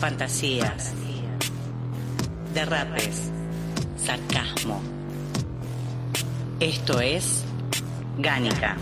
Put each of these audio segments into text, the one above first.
Fantasías, derrapes, sarcasmo. Esto es Gánica.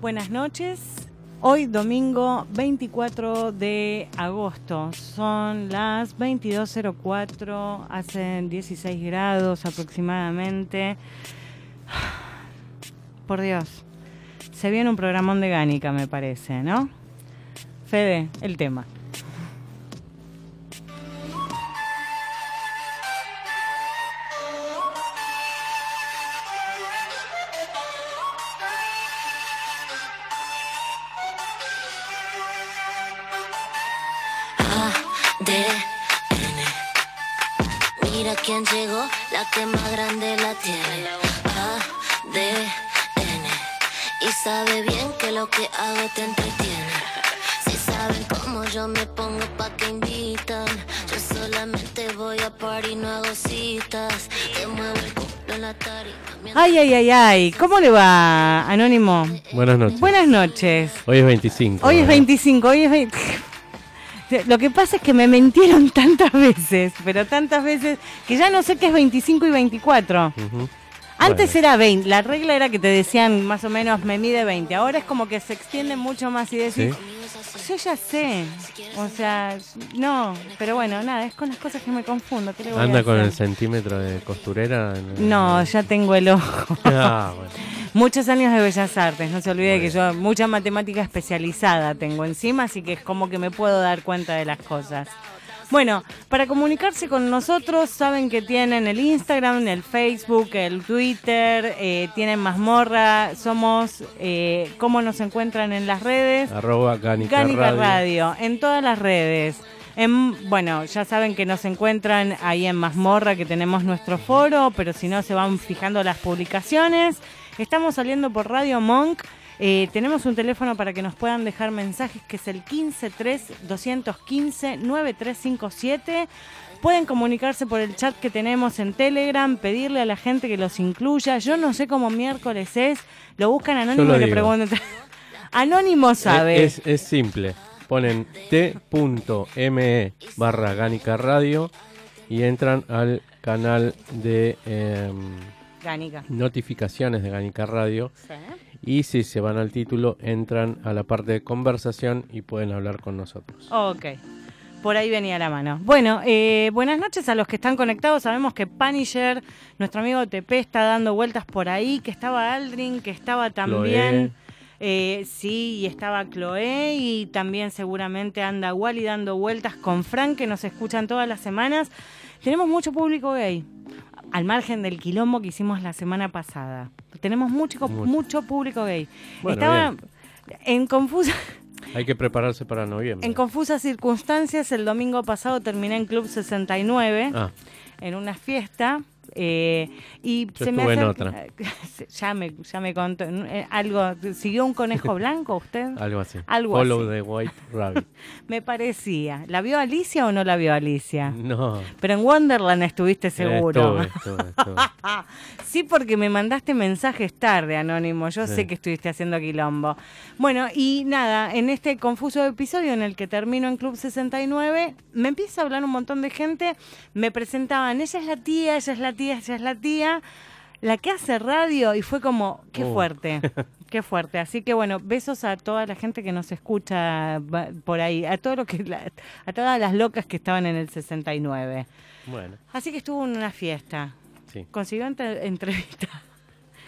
Buenas noches. Hoy domingo 24 de agosto. Son las 22.04, hacen 16 grados aproximadamente. Por Dios. Se viene un programón de Gánica, me parece, ¿no? Fede, el tema. Ay, ay, ay, ay. ¿Cómo le va, Anónimo? Buenas noches. Buenas noches. Hoy es 25. Hoy es ¿verdad? 25, hoy es 20. Lo que pasa es que me mentieron tantas veces, pero tantas veces, que ya no sé qué es 25 y 24. Ujú. Antes Bueno. era 20, la regla era que te decían más o menos me mide 20, ahora es como que se extiende mucho más y decís, yo ya sé, o sea, no, pero bueno, nada, es con las cosas que me confundo. ¿qué le voy a ¿Anda con el centímetro de costurera? No, ya tengo el ojo. Ah, bueno. Muchos años de Bellas Artes, no se olvide que yo mucha matemática especializada tengo encima, así que es como que me puedo dar cuenta de las cosas. Bueno, para comunicarse con nosotros, saben que tienen el Instagram, el Facebook, el Twitter, eh, tienen mazmorra, somos, eh, ¿cómo nos encuentran en las redes? Arroba Gánica, Gánica Radio. Radio, en todas las redes. En, bueno, ya saben que nos encuentran ahí en Mazmorra, que tenemos nuestro foro, pero si no se van fijando las publicaciones. Estamos saliendo por Radio Monk. Eh, tenemos un teléfono para que nos puedan dejar mensajes, que es el 153-215-9357. Pueden comunicarse por el chat que tenemos en Telegram, pedirle a la gente que los incluya. Yo no sé cómo miércoles es. Lo buscan anónimo y le preguntan. Anónimo sabe. Es, es simple. Ponen t.me barra Gánica Radio y entran al canal de Gánica. notificaciones de Gánica Radio. Sí. Y si se van al título, entran a la parte de conversación y pueden hablar con nosotros. Ok. Por ahí venía la mano. Bueno, eh, buenas noches a los que están conectados. Sabemos que Punisher, nuestro amigo TP, está dando vueltas por ahí, que estaba Aldrin, que estaba también... eh, sí, y estaba Chloe y también seguramente anda Wally dando vueltas con Frank, que nos escuchan todas las semanas. Tenemos mucho público gay, al margen del quilombo que hicimos la semana pasada. Tenemos mucho, Mucho. mucho público gay. Bueno, estaba bien. en confusa... Hay que prepararse para noviembre. En confusas circunstancias, el domingo pasado terminé en Club 69 Ah, en una fiesta. Eh, y Yo se me en otra. ya me ya me contó eh, algo siguió un conejo blanco usted algo así. Algo Follow así. the White Rabbit. me parecía la vio Alicia o no la vio Alicia No. pero en Wonderland estuviste seguro Estuve, estuve, estuve. Sí, porque me mandaste mensajes tarde, Anónimo. Yo Sí. sé que estuviste haciendo quilombo. Bueno, y nada, en este confuso episodio en el que termino en Club 69, me empieza a hablar un montón de gente. Me presentaban, ella es la tía, ella es la tía, ella es la tía, la que hace radio, y fue como, qué Oh. fuerte. Qué fuerte. Así que bueno, besos a toda la gente que nos escucha por ahí, a todo lo que la- a todas las locas que estaban en el 69. Bueno, Así que estuvo en una fiesta. sí. Consiguió entre- entrevista.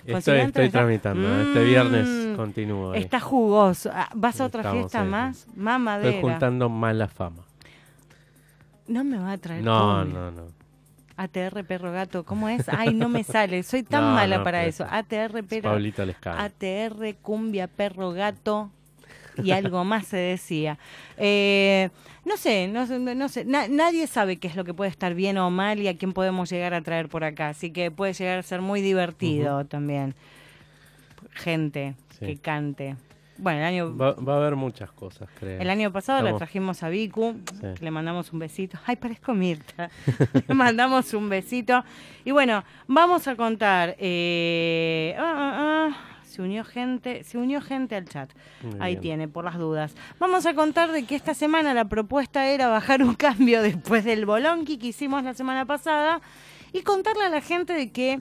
Estoy, tramitando. Este viernes. Continúo. Está jugoso. Ah, ¿Vas a otra Estamos fiesta ahí, más? Mamadera. Estoy juntando mala fama. No me va a traer No, no, no. ATR perro gato, ¿cómo es? Ay, no me sale. Soy tan No, mala no, para eso. es- ATR perro. ATR, cumbia, perro, gato y algo más se decía. Eh, no sé, no, sé, no sé. Na- nadie sabe qué es lo que puede estar bien o mal y a quién podemos llegar a traer por acá. Así que puede llegar a ser muy divertido también. Gente Sí. que cante. Bueno, el año, Va, va a haber muchas cosas, creo. el año pasado la Estamos- trajimos a Vicu, Sí. le mandamos un besito. Ay, parezco Mirta. le mandamos un besito. Y bueno, vamos a contar. eh, ah, ah, ah, se unió gente, se unió gente al chat. Muy Ahí bien. tiene, por las dudas. Vamos a contar de que esta semana la propuesta era bajar un cambio después del bolonqui que hicimos la semana pasada y contarle a la gente de que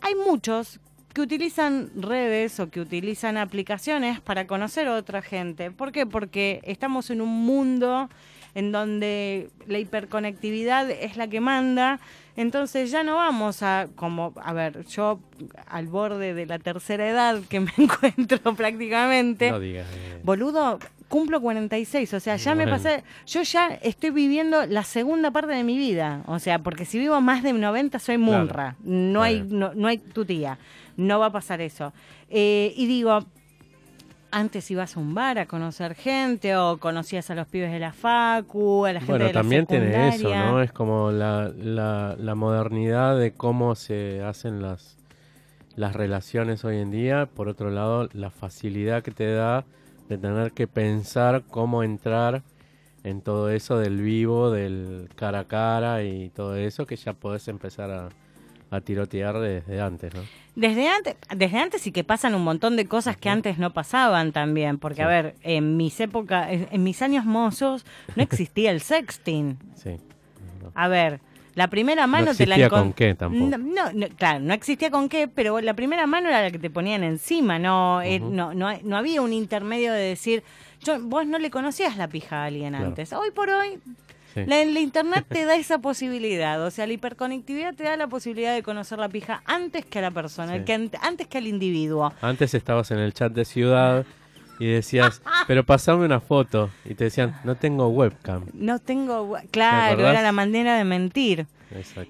hay muchos que utilizan redes o que utilizan aplicaciones para conocer a otra gente. ¿Por qué? Porque estamos en un mundo en donde la hiperconectividad es la que manda, entonces ya no vamos a, como, a ver, yo al borde de la tercera edad que me encuentro prácticamente, No digas. eh, boludo, cumplo 46, o sea, ya me pasé, yo ya estoy viviendo la segunda parte de mi vida, o sea, porque si vivo más de 90 soy Claro. munra, no hay no, no hay tu tía, no va a pasar eso. Eh, y digo, antes ibas a un bar a conocer gente o conocías a los pibes de la facu, a la gente Bueno, de la también tiene eso. ¿no? Es como la, la, la modernidad de cómo se hacen las, las relaciones hoy en día. Por otro lado, la facilidad que te da de tener que pensar cómo entrar en todo eso del vivo, del cara a cara y todo eso, que ya podés empezar a, a tirotear desde antes, ¿no? Desde antes, desde antes y que pasan un montón de cosas que antes no pasaban también, porque a ver, en mis épocas, en mis años mozos no existía el sexting. Sí. A ver, la primera mano no te la encon- con qué tampoco. No, no, no, claro, no existía con qué, pero la primera mano era la que te ponían encima, no, eh, no, no, no había un intermedio de decir, yo, vos no le conocías la pija a alguien Claro. antes. Hoy por hoy, Sí. la, la internet te da esa posibilidad, o sea, la hiperconectividad te da la posibilidad de conocer la pija antes que a la persona, Sí. que an- antes que al individuo. Antes estabas en el chat de ciudad y decías, pero pasame una foto. Y te decían, no tengo webcam. No tengo, claro, era la manera de mentir.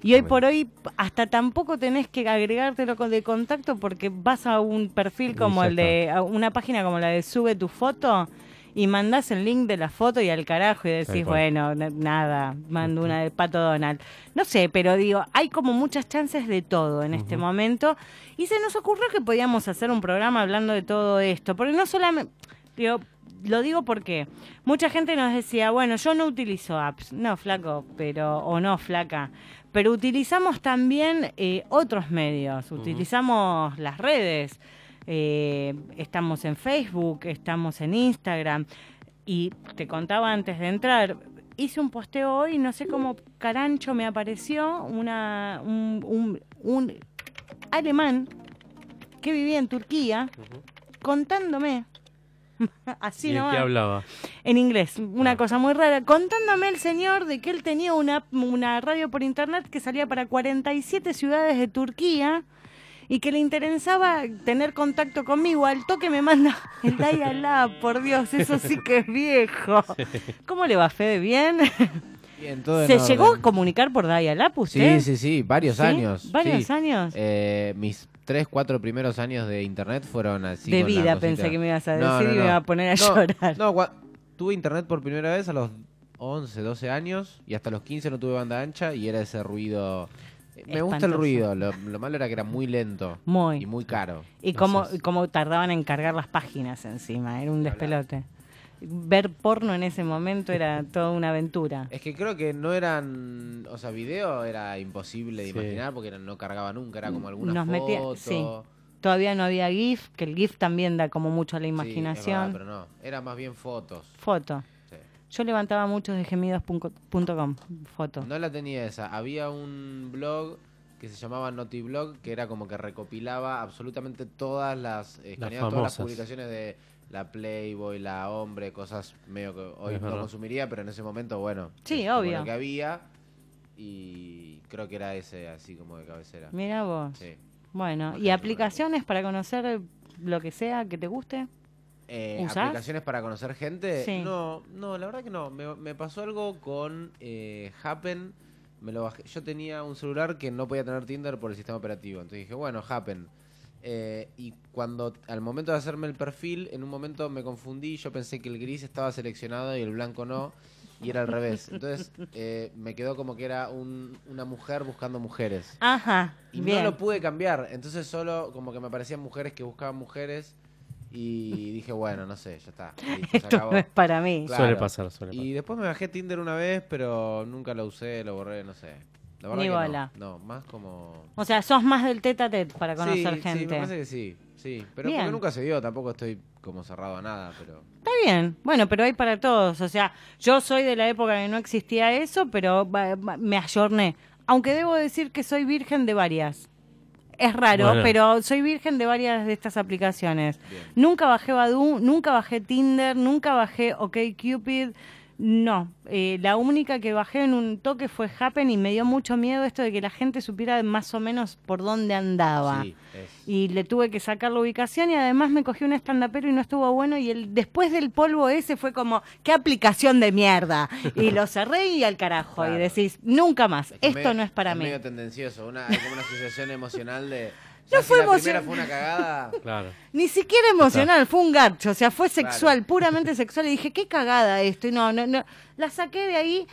Y hoy por hoy hasta tampoco tenés que agregártelo con- de contacto porque vas a un perfil como el de, a una página como la de sube tu foto y mandás el link de la foto y al carajo y decís, bueno, nada, mando una de Pato Donald. No sé, pero digo, hay como muchas chances de todo en este momento. Y se nos ocurrió que podíamos hacer un programa hablando de todo esto, porque no solamente, digo, lo digo porque mucha gente nos decía, bueno, yo no utilizo apps, no flaco, pero o no flaca, pero utilizamos también eh, otros medios, utilizamos las redes, eh, estamos en Facebook, estamos en Instagram y te contaba antes de entrar. Hice un posteo hoy, no sé cómo carancho me apareció una, un, un- un alemán que vivía en Turquía contándome, así ¿Y en nomás, qué hablaba? en inglés, una Ah. cosa muy rara, contándome el señor de que él tenía una, una radio por internet que salía para 47 ciudades de Turquía y que le interesaba tener contacto conmigo. Al toque me manda el dial por Dios, eso sí que es viejo. ¿Cómo le va, Fede? ¿Bien? Bien, todo ¿Se llegó a comunicar por dial-up usted? Sí, sí, sí, varios ¿Sí? años. ¿Varios sí. años? Eh, mis tres, cuatro primeros años de internet fueron así. de vida pensé que me ibas a decir No, no, y me iba a poner a No, llorar. No, tuve internet por primera vez a los 11, 12 años y hasta los 15 no tuve banda ancha y era ese ruido. Me gusta el ruido, lo, lo malo era que era muy lento Muy. y muy caro. Y cómo, y cómo tardaban en cargar las páginas encima, era un despelote. Ver porno en ese momento era toda una aventura. Es que creo que no eran, o sea, video era imposible de Sí. imaginar porque era- no cargaba nunca, era como alguna Nos foto. metía- sí. Todavía no había GIF, que el GIF también da como mucho a la Sí, es imaginación. verdad, pero no, era más bien fotos. Foto. Yo levantaba muchos de gemidos.com, foto. No la tenía esa. Había un blog que se llamaba Notiblog, que era como que recopilaba absolutamente todas las, eh, Las todas las publicaciones de la Playboy, la Hombre, cosas medio que hoy Es no verdad. consumiría, pero en ese momento, bueno. Sí, es como obvio. Lo que había y creo que era ese así como de cabecera. Mira vos. Sí. Bueno, Por y aplicaciones para conocer lo que sea que te guste? Eh. ¿Aplicaciones para conocer gente? Sí. No, no, la verdad que no. Me, me pasó algo con eh, Happen. Me lo bajé. Yo tenía un celular que no podía tener Tinder por el sistema operativo. Entonces dije, bueno, Happen. Eh, y cuando al momento de hacerme el perfil, en un momento me confundí. Yo pensé que el gris estaba seleccionado y el blanco no. Y era al revés. Entonces eh, me quedó como que era un- una mujer buscando mujeres. Ajá, Y bien. no lo pude cambiar. Entonces solo como que me aparecían mujeres que buscaban mujeres. Y dije, bueno, no sé, ya está. listo, se Esto acabó. no es para mí. Claro. Suele pasar, suele pasar. Y después me bajé Tinder una vez, pero nunca lo usé, lo borré, no sé. La verdad Ni que bola. No. no, más como... O sea, sos más del tete a tete para conocer sí, Sí, me gente. parece que sí, sí. Pero Bien. porque nunca se dio, tampoco estoy como cerrado a nada, pero... Está bien, bueno, pero hay para todos. O sea, yo soy de la época que no existía eso, pero me ayorné. Aunque debo decir que soy virgen de varias. Es raro, Bueno. pero soy virgen de varias de estas aplicaciones. Bien. Nunca bajé Badoo, nunca bajé Tinder, nunca bajé OkCupid. No, eh, la única que bajé en un toque fue Happen y me dio mucho miedo esto de que la gente supiera más o menos por dónde andaba. Sí, y le tuve que sacar la ubicación y además me cogí un estandapero y no estuvo bueno y el después del polvo ese fue como qué aplicación de mierda y lo cerré y al carajo Claro. y decís nunca más es esto no es para es mí medio tendencioso, una, hay como una asociación emocional de... No si fue la emocion- primera fue una cagada... Claro. ni siquiera emocional fue un garcho o sea fue sexual Claro. puramente sexual y dije qué cagada esto y no no no la saqué de ahí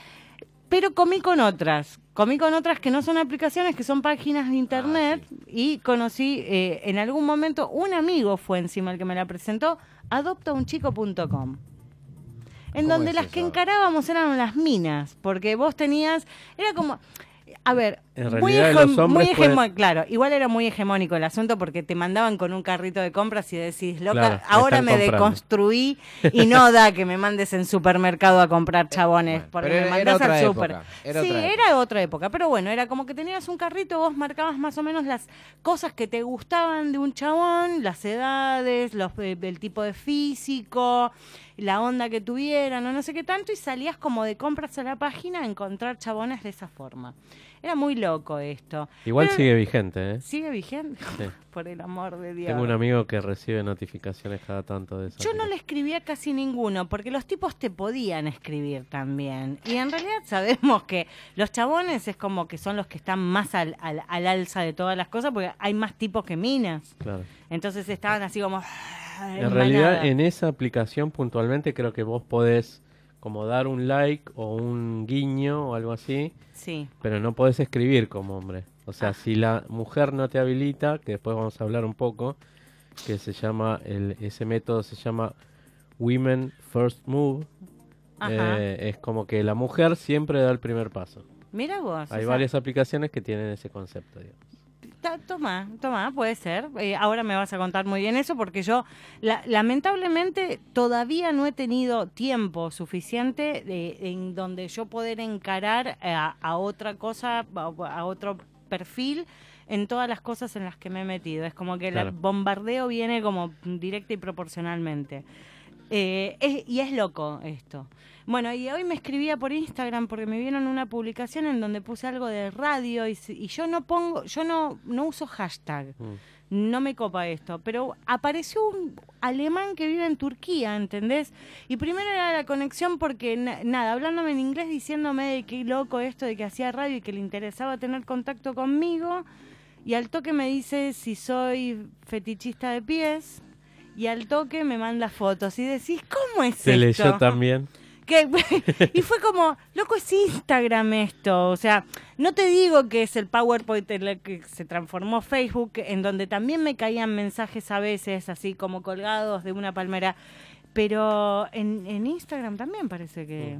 pero comí con otras comí con otras que no son aplicaciones que son páginas de internet y conocí eh, en algún momento un amigo fue encima el que me la presentó adoptaunchico.com en ¿Cómo donde es las que encarábamos eran las minas, porque vos tenías, era como, a ver, En muy, los hombres muy pueden- claro, igual era muy hegemónico el asunto porque te mandaban con un carrito de compras y decís, loca, Claro, ahora me comprando". deconstruí y no da que me mandes en supermercado a comprar chabones, bueno, porque pero me mandás al super. época, era sí, otra era otra época, pero bueno, era como que tenías un carrito, vos marcabas más o menos las cosas que te gustaban de un chabón, las edades, los, eh, el tipo de físico, la onda que tuvieran o no sé qué tanto, y salías como de compras a la página a encontrar chabones de esa forma. Era muy loco esto. Igual Pero- sigue vigente, ¿eh? ¿Sigue vigente? Sí. Por el amor de Dios. Tengo un amigo que recibe notificaciones cada tanto de eso. Yo no le escribía casi ninguno, porque los tipos te podían escribir también. Y en realidad sabemos que los chabones es como que son los que están más al, al, al alza de todas las cosas, porque hay más tipos que minas. Claro. Entonces estaban así como... En realidad, en esa aplicación puntualmente creo que vos podés como dar un like o un guiño o algo así, Sí. pero no podés escribir como hombre. O sea, Ah. si la mujer no te habilita, que después vamos a hablar un poco, que se llama, el, ese método se llama Women First Move, eh, es como que la mujer siempre da el primer paso. Mira vos. Hay o sea, varias aplicaciones que tienen ese concepto, digamos. Toma, toma, puede ser. Eh, ahora me vas a contar muy bien eso porque yo la- lamentablemente todavía no he tenido tiempo suficiente de- en donde yo poder encarar a, a otra cosa, a, a otro perfil en todas las cosas en las que me he metido. Es como que el bombardeo viene como directa y proporcionalmente. Eh, es- y es loco esto. Bueno, y hoy me escribía por Instagram porque me vieron una publicación en donde puse algo de radio y, y yo no pongo, yo no, no uso hashtag. Mm. No me copa esto, pero apareció un alemán que vive en Turquía, ¿entendés? Y primero era la conexión porque, na- nada, hablándome en inglés, diciéndome de qué loco esto de que hacía radio y que le interesaba tener contacto conmigo. Y al toque me dice si soy fetichista de pies. Y al toque me manda fotos y decís, ¿cómo es Se esto? leyó también. Que- y fue como, loco, es Instagram esto. O sea, no te digo que es el PowerPoint en el que se transformó Facebook, en donde también me caían mensajes a veces, así como colgados de una palmera. Pero en, en Instagram también parece que.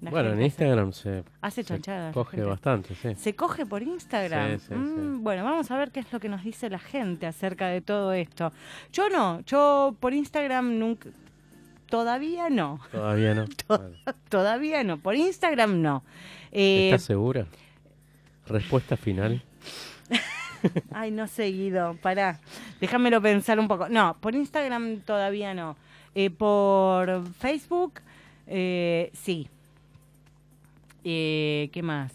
La Bueno, en Instagram se, Hace se chanchadas. la coge gente. bastante, sí. ¿Se coge por Instagram? Sí, sí, Mm, sí. Bueno, vamos a ver qué es lo que nos dice la gente acerca de todo esto. Yo no, yo por Instagram nunca. Todavía no. Todavía no. Todavía no. Por Instagram no. Eh, ¿Estás segura? Respuesta final. Ay, no sé, Guido. Pará. Déjamelo pensar un poco. No, por Instagram todavía no. Eh, por Facebook, eh, sí. Eh, ¿Qué más?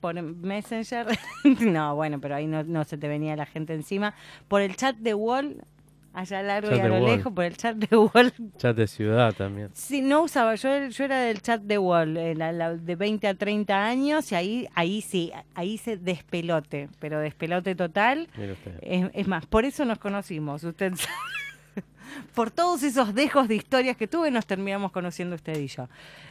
Por Messenger. no, bueno, pero ahí no, no se te venía la gente encima. Por el chat de Wall, allá largo Chat y a lo lejos por el chat de Wall. Chat de ciudad también. Sí, no usaba, yo, yo era del chat de Wall, eh, la- la de 20 a 30 años, y ahí, ahí sí, ahí se despelote, pero despelote total. Mire usted. Es, es más, por eso nos conocimos, usted sabe. Por todos esos dejos de historias que tuve, nos terminamos conociendo usted y yo.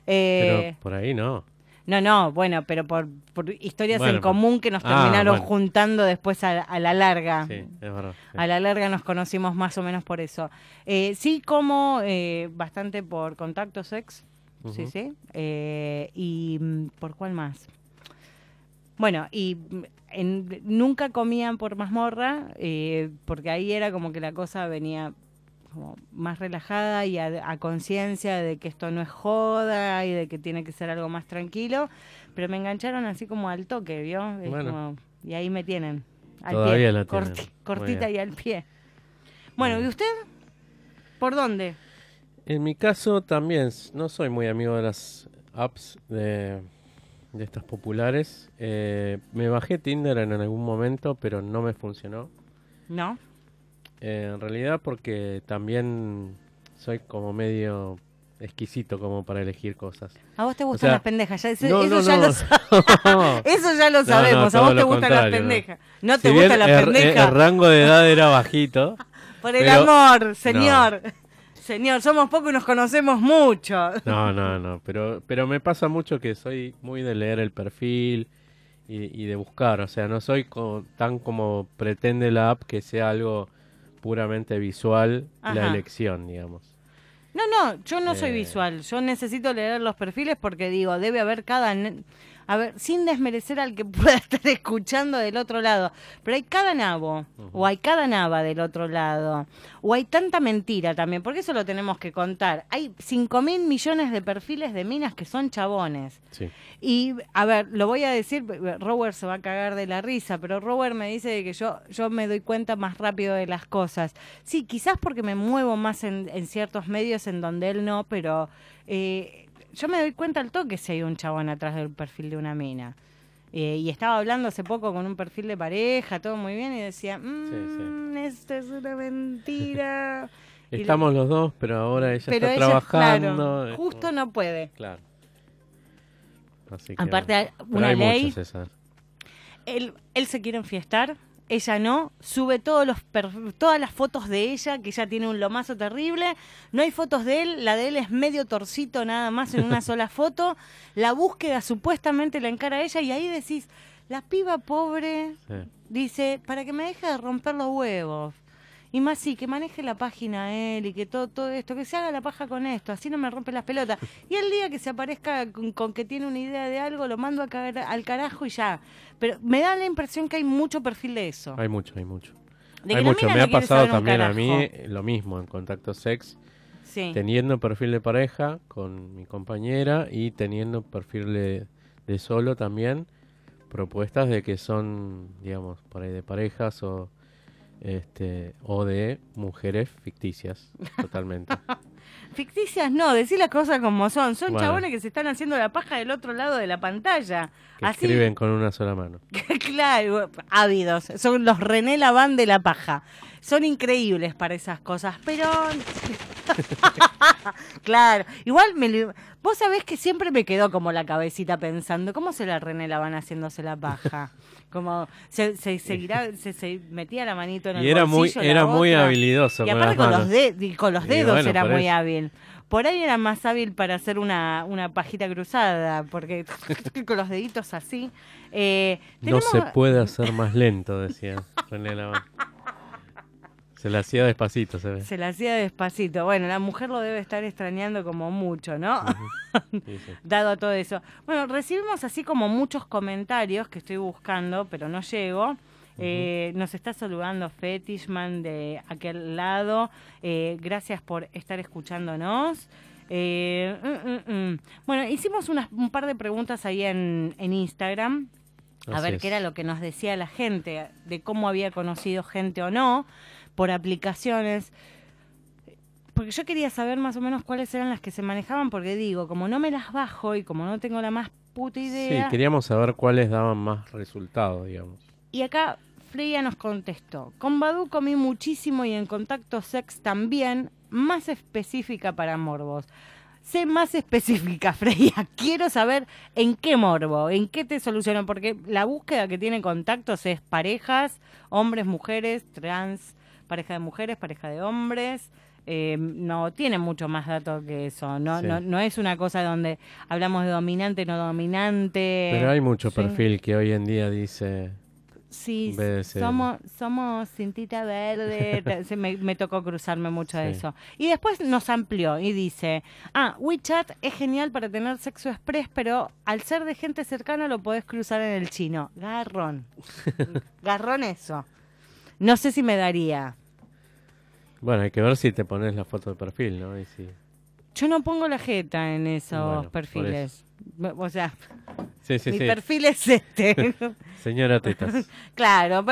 Eh, Pero por ahí no. No, no, bueno, pero por, por historias Bueno, en común que nos ah, terminaron bueno. juntando después a, a la larga. Sí, es verdad. sí. A la larga nos conocimos más o menos por eso. Eh, sí, como eh, bastante por contacto sex. Sí, sí. Eh, y mm, por cuál más. Bueno, y mm, en- nunca comían por mazmorra, eh, porque ahí era como que la cosa venía como más relajada y a, a conciencia de que esto no es joda y de que tiene que ser algo más tranquilo. Pero me engancharon así como al toque, ¿vio? Es Bueno. como- y ahí me tienen. Al Todavía pie, la corti- cortita y al pie. Bueno, ¿y usted? ¿Por dónde? En mi caso también no soy muy amigo de las apps de, de estas populares. Eh, me bajé Tinder en algún momento, pero no me funcionó. ¿No? Eh, en realidad porque también soy como medio exquisito como para elegir cosas. A vos te gustan sea, las pendejas, ya, eso, no, eso no, ya no. lo Eso ya lo sabemos, a vos te gustan las pendejas. No, Si te bien gustan las el- el, pendejas. rango de edad era bajito. Por el pero- amor, señor. Señor, somos pocos y nos conocemos mucho. No, no, no, pero, pero me pasa mucho que soy muy de leer el perfil y, y de buscar, o sea, no soy co- tan como pretende la app que sea algo puramente visual la elección, digamos. No, no, yo no soy Eh. visual. Yo necesito leer los perfiles porque digo, debe haber cada... A ver, sin desmerecer al que pueda estar escuchando del otro lado, pero hay cada nabo, o hay cada nava del otro lado, o hay tanta mentira también, porque eso lo tenemos que contar. Hay 5 mil millones de perfiles de minas que son chabones. Sí. Y, a ver, lo voy a decir, Robert se va a cagar de la risa, pero Robert me dice que yo, yo me doy cuenta más rápido de las cosas. Sí, quizás porque me muevo más en, en ciertos medios en donde él no, pero eh, yo me doy cuenta al toque si hay un chabón atrás del perfil de una mina. Eh, y estaba hablando hace poco con un perfil de pareja, todo muy bien, y decía, mmm, esto es una mentira. Lo- Estamos los dos, pero ahora ella pero está ella, trabajando. claro, es justo no puede. Claro. Así que, Aparte, una ley él, él se quiere enfiestar, ella no, sube todos los todas las fotos de ella, que ella tiene un lomazo terrible, no hay fotos de él, la de él es medio torcito nada más en una sola foto, la búsqueda supuestamente la encara ella y ahí decís, la piba pobre Sí. dice, para que me deje de romper los huevos. Y más sí, que maneje la página él y que todo, todo esto, que se haga la paja con esto, así no me rompe las pelotas. Y el día que se aparezca con, con que tiene una idea de algo, lo mando a cagar al carajo y ya. Pero me da la impresión que hay mucho perfil de eso. Hay mucho, hay mucho. Hay mucho. Me no ha pasado también a mí eh, lo mismo en contacto sex. Sí. teniendo perfil de pareja con mi compañera y teniendo perfil de, de solo también propuestas de que son digamos por ahí de parejas o este o de mujeres ficticias totalmente Ficticias no, decir las cosas como son. Son Bueno. chabones que se están haciendo la paja del otro lado de la pantalla. que Así, escriben con una sola mano claro, ávidos. Son los René Laván de la paja. Son increíbles para esas cosas, pero... claro, igual me vos sabés que siempre me quedó como la cabecita pensando, ¿cómo se la René Laván haciéndose la paja? Como se, se seguirá, se, se metía la manito en el y era muy bolsillo, la era muy habilidoso Y aparte con los, de- con los dedos bueno, era muy eso. hábil. Por ahí era más hábil para hacer una, una pajita cruzada, porque con los deditos así. Eh, no se puede hacer más lento decía René Laván se la hacía despacito se ve Se la hacía despacito. Bueno, la mujer lo debe estar extrañando como mucho, ¿no? Sí, sí. Dado a todo eso. Bueno, recibimos así como muchos comentarios que estoy buscando, pero no llego. Eh, nos está saludando Fetishman de aquel lado. Eh, gracias por estar escuchándonos. Eh, mm, mm, mm. Bueno, hicimos unas, un par de preguntas ahí en, en Instagram. A Así ver es. qué era lo que nos decía la gente, de cómo había conocido gente o no, por aplicaciones. Porque yo quería saber más o menos cuáles eran las que se manejaban, porque digo, como no me las bajo y como no tengo la más puta sí idea. queríamos saber cuáles daban más resultados digamos Y acá Freya nos contestó, con Badu comí muchísimo y en contacto sex también, más específica para morbos. Sé más específica, Freya. Quiero saber en qué morbo, en qué te solucionan, porque la búsqueda que tiene contactos es parejas, hombres, mujeres, trans, pareja de mujeres, pareja de hombres. Eh, no tiene mucho más datos que eso. No, Sí. no, no es una cosa donde hablamos de dominante, no dominante. Pero hay mucho Sí. perfil que hoy en día dice... Sí, somos, somos cintita verde. se me, me tocó cruzarme mucho de eso. Y después nos amplió y dice, ah, WeChat es genial para tener sexo express, pero al ser de gente cercana lo podés cruzar en el chino. Garrón. Garrón eso. No sé si me daría. Bueno, hay que ver si te pones la foto de perfil, ¿no? Y si... Yo no pongo la jeta en esos Bueno, perfiles. O sea, Sí, sí, mi sí. perfil es este. Señora Tetas. Claro,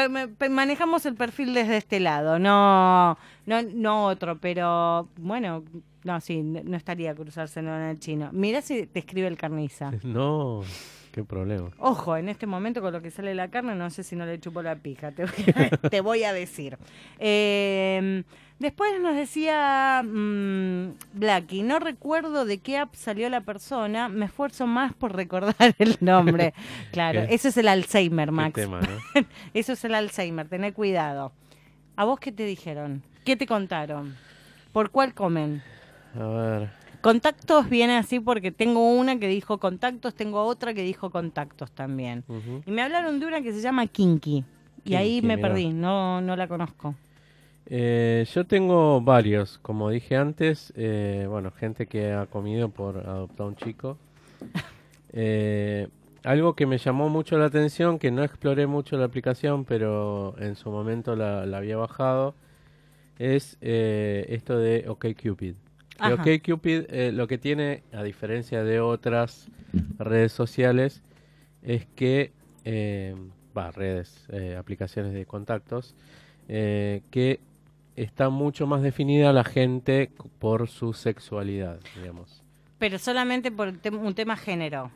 manejamos el perfil desde este lado, no, no, no otro, pero bueno, no, sí, no estaría cruzárselo en el chino. Mira si te escribe el carniza. no, qué problema. Ojo, en este momento con lo que sale la carne, no sé si no le chupo la pija, te voy a, te voy a decir. Eh, después nos decía mm, Blacky, no recuerdo de qué app salió la persona, me esfuerzo más por recordar el nombre. Claro, Qué- eso es el Alzheimer, Max. tema, ¿no? Eso es el Alzheimer, tené cuidado. ¿A vos qué te dijeron? ¿Qué te contaron? ¿Por cuál comen? A ver, Contactos viene así porque tengo una que dijo contactos, tengo otra que dijo contactos también. Y me hablaron de una que se llama Kinky. Y ahí me mirá. perdí, no, no la conozco. Eh, yo tengo varios, como dije antes, eh, bueno, gente que ha comido por adoptar un chico. Eh, algo que me llamó mucho la atención, que no exploré mucho la aplicación, pero en su momento la, la había bajado, es eh, esto de OkCupid. Ajá. OkCupid eh, lo que tiene, a diferencia de otras redes sociales, es que, eh, va, redes, eh, aplicaciones de contactos, eh, que está mucho más definida la gente por su sexualidad, digamos. Pero solamente por un tema género.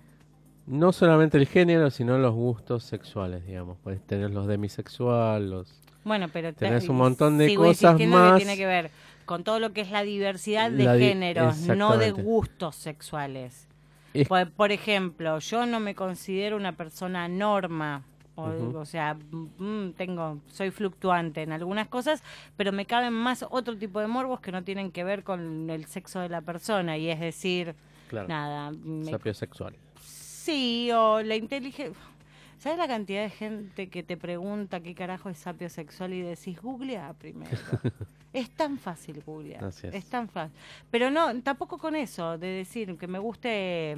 No solamente el género, sino los gustos sexuales, digamos. Puedes tener los demisexual, los... Bueno, pero te- Tenés un montón de sigo cosas más. Que tiene que ver con todo lo que es la diversidad de La di- géneros, no de gustos sexuales. Es- Por, por ejemplo, yo no me considero una persona norma. O, o sea, mm, tengo, soy fluctuante en algunas cosas, pero me caben más otro tipo de morbos que no tienen que ver con el sexo de la persona. Y es decir, Claro, nada, me sapiosexual. Sí, o la inteligencia. ¿Sabes la cantidad de gente que te pregunta qué carajo es sapio sexual y decís, googlea primero? es tan fácil googlear. Es. es tan fácil. Pero no, tampoco con eso, de decir que me guste,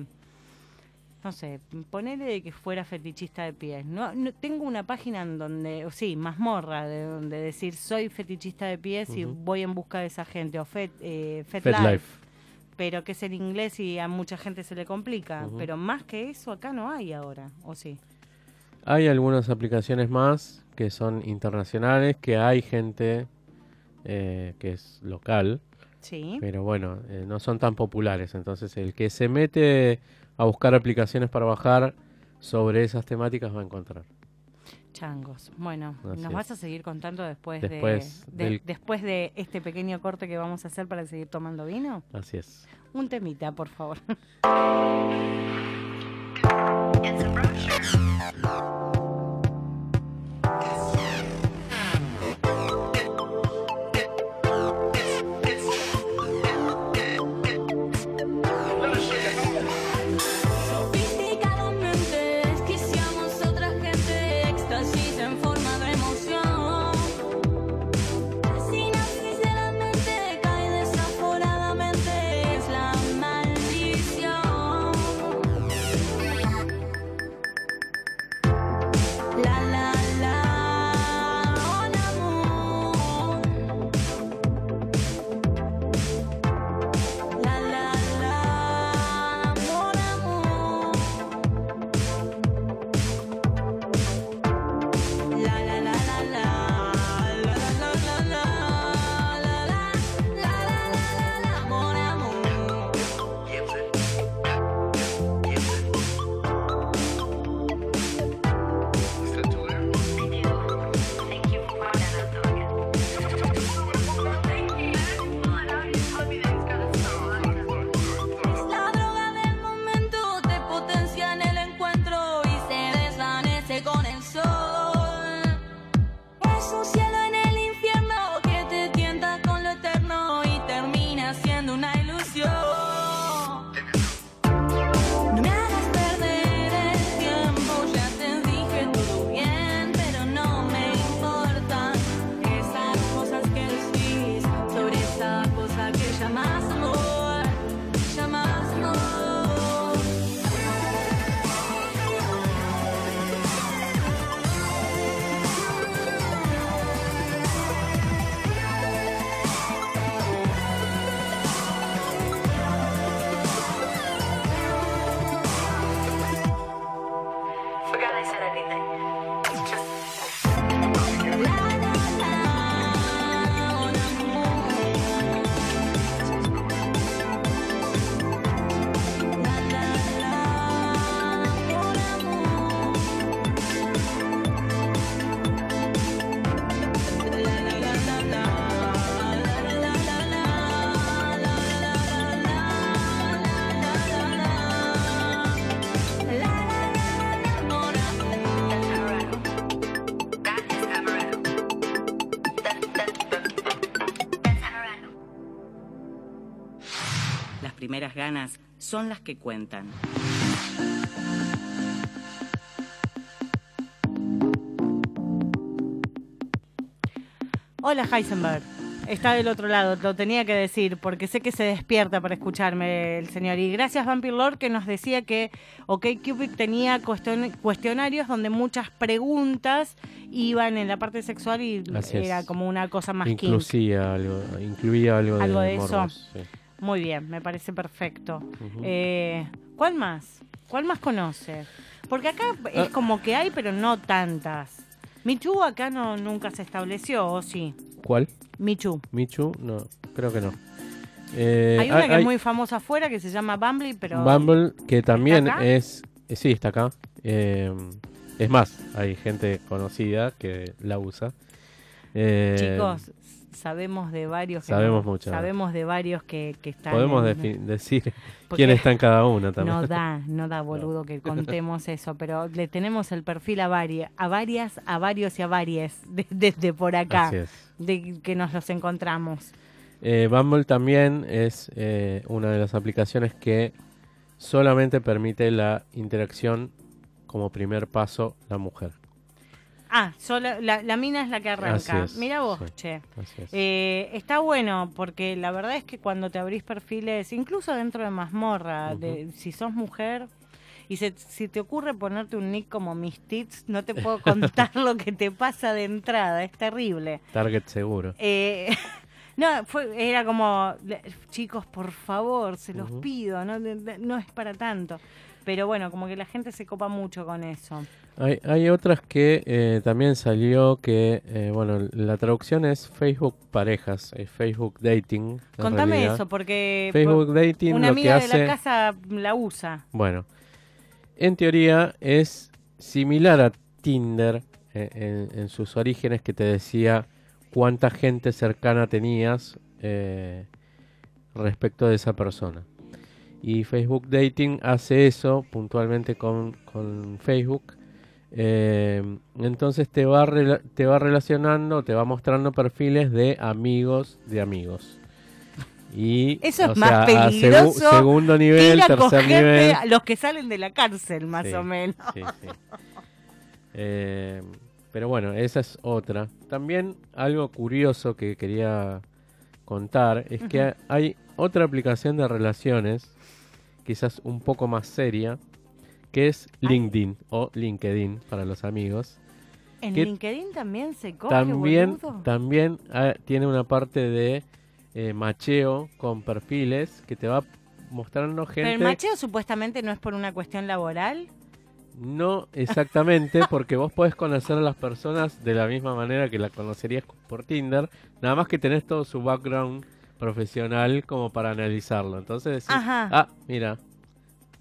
no sé, ponerle de que fuera fetichista de pies. No, no- tengo una página en donde, o sí, mazmorra, de donde decir soy fetichista de pies y voy en busca de esa gente, o Fet, eh, Fet Life Life. pero que es en inglés y a mucha gente se le complica. Pero más que eso acá no hay ahora, ¿o sí? Hay algunas aplicaciones más que son internacionales, que hay gente eh, que es local, Sí. pero bueno, eh, no son tan populares. Entonces el que se mete a buscar aplicaciones para bajar sobre esas temáticas va a encontrar. Changos. Bueno, Así ¿nos es. vas a seguir contando después, Después de, de- del- después de este pequeño corte que vamos a hacer para seguir tomando vino? Así es. Un temita, por favor. son las que cuentan. Hola Heisenberg. Está del otro lado, lo tenía que decir, porque sé que se despierta para escucharme el señor. Y gracias Vampire Lord que nos decía que OkCupid tenía cuestion- cuestionarios donde muchas preguntas iban en la parte sexual y Así es. era como una cosa más kinky. Incluía algo, incluía algo de, eso. morbos, sí. Muy bien, me parece perfecto. Eh, ¿Cuál más? ¿Cuál más conoce? Porque acá es Ah. como que hay, pero no tantas. Michu acá no nunca se estableció, ¿o sí? ¿Cuál? Michu. Michu, no, creo que no. Eh, hay una que hay- es muy famosa afuera que se llama Bumble, pero... Bumble, que también es. eh, sí, está acá. Eh, es más, hay gente conocida que la usa. Eh, Chicos, sabemos de varios que sabemos no- mucho. sabemos de varios que, que están Podemos en- decir quién está en cada una también. No da, no da boludo que contemos eso, pero le tenemos el perfil a varias, a varias, a varios y a varias de- desde por acá, Así es. de que nos los encontramos. Eh, Bumble también es eh, una de las aplicaciones que solamente permite la interacción como primer paso la mujer. Ah, solo, la, la mina es la que arranca. Mira vos, sí. che. Es. Eh, está bueno porque la verdad es que cuando te abrís perfiles, incluso dentro de mazmorra, de, si sos mujer y se- si te ocurre ponerte un nick como Miss Tits, no te puedo contar lo que te pasa de entrada, es terrible. Target seguro. Eh, no, fue, era como, chicos, por favor, se los pido, no, no es para tanto. Pero bueno, como que la gente se copa mucho con eso. Hay, hay otras que eh, también salió que, eh, bueno, la traducción es Facebook parejas, es Facebook Dating. Contame realidad. eso, porque Facebook por- Dating una lo que amiga hace... de la casa la usa. Bueno, en teoría es similar a Tinder eh, en, en sus orígenes que te decía cuánta gente cercana tenías eh, respecto de esa persona. Y Facebook Dating hace eso puntualmente con, con Facebook. Eh, entonces te va, te va relacionando, te va mostrando perfiles de amigos de amigos. Y, Eso es o más sea, segu- peligroso segundo nivel, tercer nivel. a los que salen de la cárcel, más Sí, o menos. sí, sí. Eh, pero bueno, esa es otra. También algo curioso que quería contar es que hay otra aplicación de relaciones, quizás un poco más seria, que es LinkedIn o LinkedIn para los amigos. En LinkedIn también se coge, También, boludo. también ah, tiene una parte de eh, macheo con perfiles que te va mostrando Pero el gente. macheo supuestamente no es por una cuestión laboral. No exactamente, porque vos podés conocer a las personas de la misma manera que la conocerías por Tinder, nada más que tenés todo su background profesional como para analizarlo. Entonces decís, Ajá. ah, mira,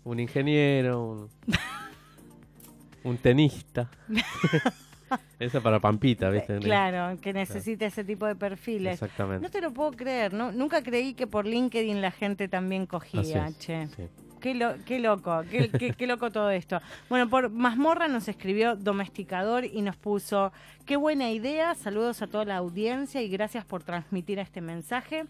un ingeniero, un, un tenista. Eso para Pampita, ¿viste? Eh, Claro, que necesita ese tipo de perfiles. No Exactamente. te lo puedo creer, ¿no? nunca creí que por LinkedIn la gente también cogía, che. sí. Qué, lo- qué loco, qué, loco todo esto. Bueno, por Mazmorra nos escribió Domesticador y nos puso, qué buena idea, saludos a toda la audiencia y gracias por transmitir este mensaje.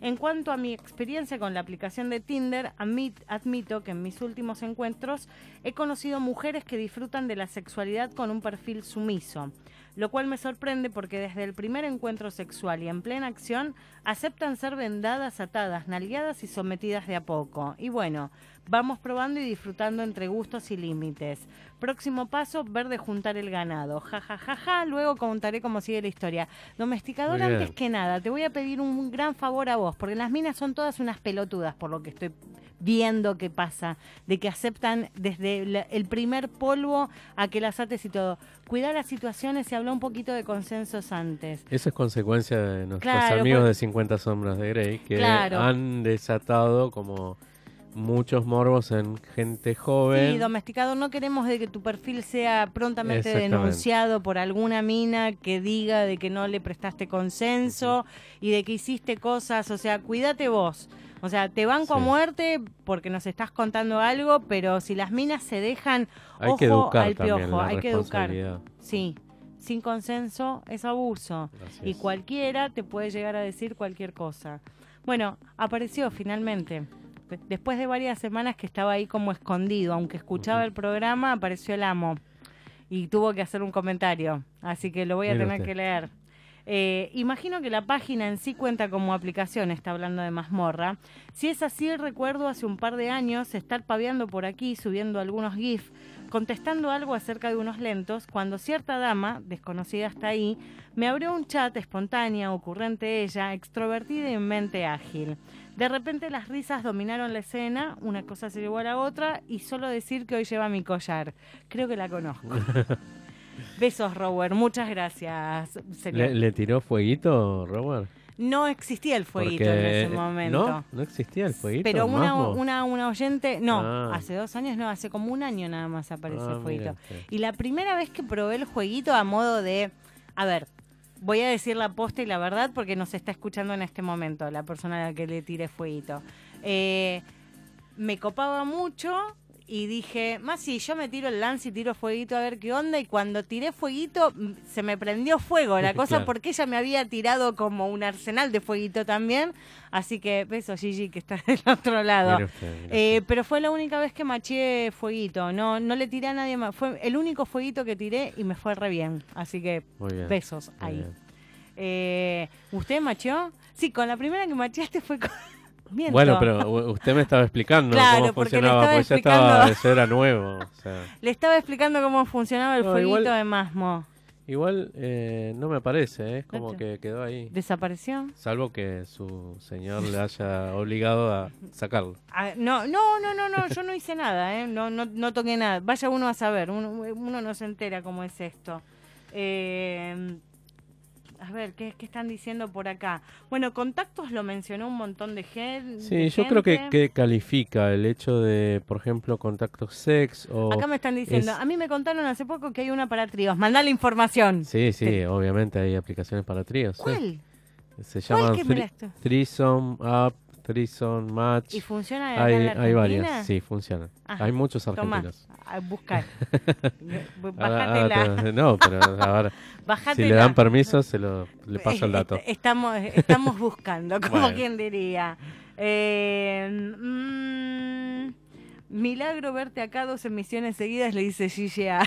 En cuanto a mi experiencia con la aplicación de Tinder, admit- admito que en mis últimos encuentros he conocido mujeres que disfrutan de la sexualidad con un perfil sumiso, lo cual me sorprende porque desde el primer encuentro sexual y en plena acción aceptan ser vendadas, atadas, nalgueadas y sometidas de a poco. Y bueno, vamos probando y disfrutando entre gustos y límites. Próximo paso, ver de juntar el ganado. Ja, ja, ja, ja. Luego contaré cómo sigue la historia. Domesticador, antes que nada, te voy a pedir un gran favor a vos, porque las minas son todas unas pelotudas, por lo que estoy viendo que pasa, de que aceptan desde el primer polvo a que las ates y todo. Cuidar las situaciones y hablar un poquito de consensos antes. Eso es consecuencia de nuestros Claro, amigos de 50 sombras de Grey que Claro. han desatado como muchos morbos en gente joven. Sí, domesticado, no queremos de que tu perfil sea prontamente denunciado por alguna mina que diga de que no le prestaste consenso y de que hiciste cosas, o sea, cuídate vos. O sea, te banco a muerte porque nos estás contando algo, pero si las minas se dejan, Hay ojo que educar al piojo, hay que educar. Sí, sin consenso es abuso. Y cualquiera te puede llegar a decir cualquier cosa. Bueno, apareció finalmente. Después de varias semanas que estaba ahí como escondido, aunque escuchaba el programa, apareció el amo y tuvo que hacer un comentario, así que lo voy a tener usted. que leer. Eh, imagino que la página en sí cuenta como aplicación, está hablando de mazmorra. Si es así, recuerdo hace un par de años estar paveando por aquí, subiendo algunos GIF, contestando algo acerca de unos lentos, cuando cierta dama, desconocida hasta ahí, me abrió un chat espontánea, ocurrente ella, extrovertida y en mente ágil. De repente las risas dominaron la escena, una cosa se llevó a la otra y solo decir que hoy lleva mi collar. Creo que la conozco. Besos, Robert. Muchas gracias. Sería- ¿Le, le tiró fueguito, Robert? No existía el fueguito Porque- en ese momento. No, no existía el fueguito. Pero una, una, una oyente, no, Ah. hace dos años no, hace como un año nada más apareció Ah, el usted. Y la primera vez que probé el jueguito a modo de, a ver, voy a decir la posta y la verdad porque nos está escuchando en este momento la persona a la que le tiré fueguito. Eh, me copaba mucho y dije, más si yo me tiro el lance y tiro fueguito a ver qué onda y cuando tiré fueguito mm, se me prendió fuego la cosa Claro. porque ella me había tirado como un arsenal de fueguito también, así que beso Gigi que está del otro lado. Usted, Eh, pero fue la única vez que maché fueguito, no no le tiré a nadie más, fue el único fueguito que tiré y me fue re bien, así que bien. besos ahí. Eh, ¿Usted macheó? Sí, con la primera que macheaste fue con... Miento. Bueno, pero usted me estaba explicando Claro, cómo funcionaba, porque ya estaba, eso era nuevo. o sea. Le estaba explicando cómo funcionaba el No, fueguito igual- de Masmo. Igual eh, no me parece, ¿eh? es como que quedó ahí. ¿Desapareció? Salvo que su señor le haya obligado a sacarlo. Ah, no, no, no, no, no, yo no hice nada, ¿eh? no, no, no toqué nada. Vaya uno a saber, uno, uno no se entera cómo es esto. Eh, a ver, ¿qué, qué están diciendo por acá? Bueno, contactos lo mencionó un montón de gente. Sí, yo creo que, que califica el hecho de, por ejemplo, contactos sex o... Acá me están diciendo, es- a mí me contaron hace poco que hay una para tríos. Mandá la información. Sí, sí, Sí. obviamente hay aplicaciones para tríos. sí. ¿Cuál? Se ¿Cuál llaman que me thri- la esto? Threesome App, Threesome Match. ¿Y funciona acá Hay, en la hay Argentina? varias, sí, funcionan. Ajá, Hay muchos Tomá, argentinos. a buscar. Ahora- Bájate ahora la- te- no, pero ahora, si le dan permiso, se lo, le paso el dato. est- Estamos, estamos buscando, como Bueno. quien diría. Eh, mm, milagro verte acá dos emisiones seguidas, le dice Gigi a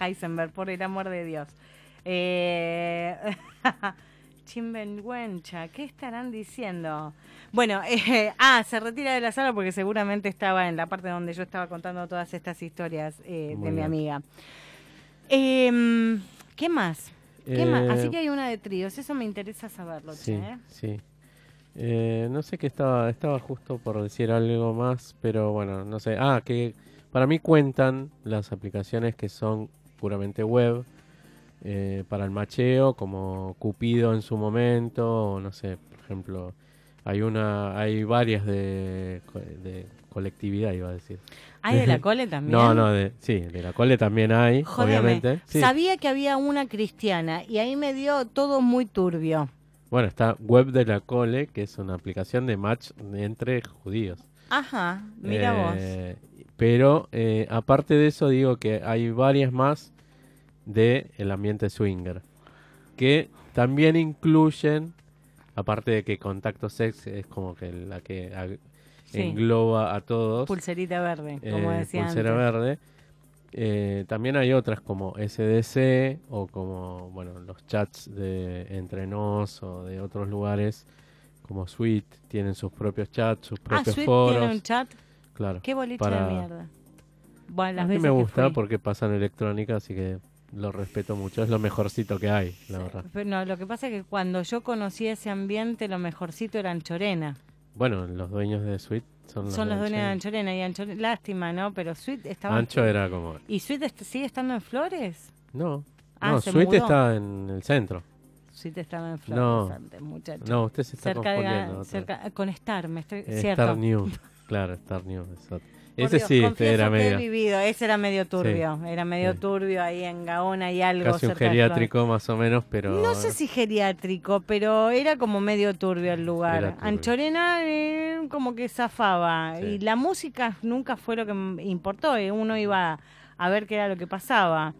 Heisenberg, por el amor de Dios. Eh, Chimbenguencha, ¿qué estarán diciendo? Bueno, eh, ah, se retira de la sala porque seguramente estaba en la parte donde yo estaba contando todas estas historias eh, de mi amiga. Em, ¿Qué más? ¿Qué más? Eh, Así que hay una de tríos, eso me interesa saberlo, Sí, che, ¿eh? sí. Eh, no sé qué estaba, estaba justo por decir algo más, pero bueno, no sé. Ah, que para mí cuentan las aplicaciones que son puramente web eh, para el macheo, como Cupido en su momento, o no sé, por ejemplo, hay una, hay varias de, de colectividad, iba a decir. ¿Hay de la cole también? No, no, de, sí, de la cole también hay, obviamente. Sí. Sabía que había una cristiana y ahí me dio todo muy turbio. Bueno, está Web de la Cole, que es una aplicación de match entre judíos. Ajá, mira vos. Eh, Pero eh, aparte de eso, digo que hay varias más de el ambiente swinger. Que también incluyen, aparte de que Contacto Sex es como que la que Sí. engloba a todos. Pulserita verde, como eh, decía pulsera antes. verde. Eh, también hay otras como SDC o como bueno los chats de entre nos o de otros lugares como Suite tienen sus propios chats, sus Ah, propios Sweet foros. tiene un chat. Claro. Qué boliche para- de mierda. Bueno, las A mí veces me gusta porque pasan electrónica, así que lo respeto mucho. Es lo mejorcito que hay, la verdad. Pero no, lo que pasa es que cuando yo conocí ese ambiente, lo mejorcito era Anchorena. Bueno, los dueños de Suite son los, Son los de dueños de Ancho. Anchorena y Anchorena, lástima, ¿no? Pero Sweet estaba... Ancho era como... ¿Y Sweet est- sigue estando en Flores? No, Ah, no mudó. está en el centro. Sweet estaba en Flores No. antes, muchacho. No, usted se está cerca de confundiendo. Otra cerca, con Star, me estoy... Eh, cierto. Star News, claro, Star otro. Por Ese Dios, sí, este era medio... vivido, ese era medio turbio, era medio sí. turbio ahí en Gaona y algo Casi un geriátrico más o menos, pero... No sé si geriátrico, pero era como medio turbio el lugar. Anchorena eh, como que zafaba Sí. y la música nunca fue lo que importó, eh, uno iba a ver qué era lo que pasaba.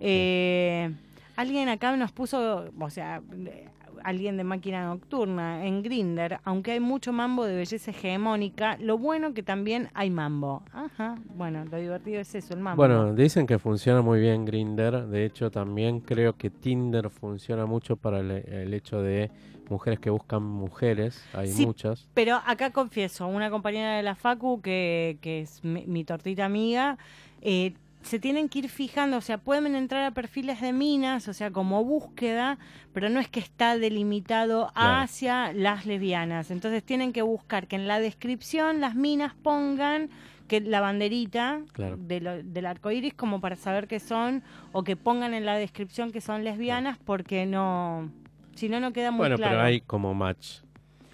Eh, alguien acá nos puso, o sea, alguien de máquina nocturna en Grinder, aunque hay mucho mambo de belleza hegemónica, lo bueno que también hay mambo. Ajá, bueno, lo divertido es eso, el mambo. Bueno, dicen que funciona muy bien Grinder. De hecho, también creo que Tinder funciona mucho para el, el hecho de mujeres que buscan mujeres. Hay Sí, muchas. Pero acá confieso, una compañera de la Facu, que, que es mi, mi tortita amiga, eh, se tienen que ir fijando, o sea, pueden entrar a perfiles de minas, o sea, como búsqueda, pero no es que está delimitado Claro. hacia las lesbianas. Entonces tienen que buscar que en la descripción las minas pongan que la banderita Claro. de lo- del arco iris como para saber que son, o que pongan en la descripción que son lesbianas, porque no, si no, no queda muy Bueno, claro. pero hay como match.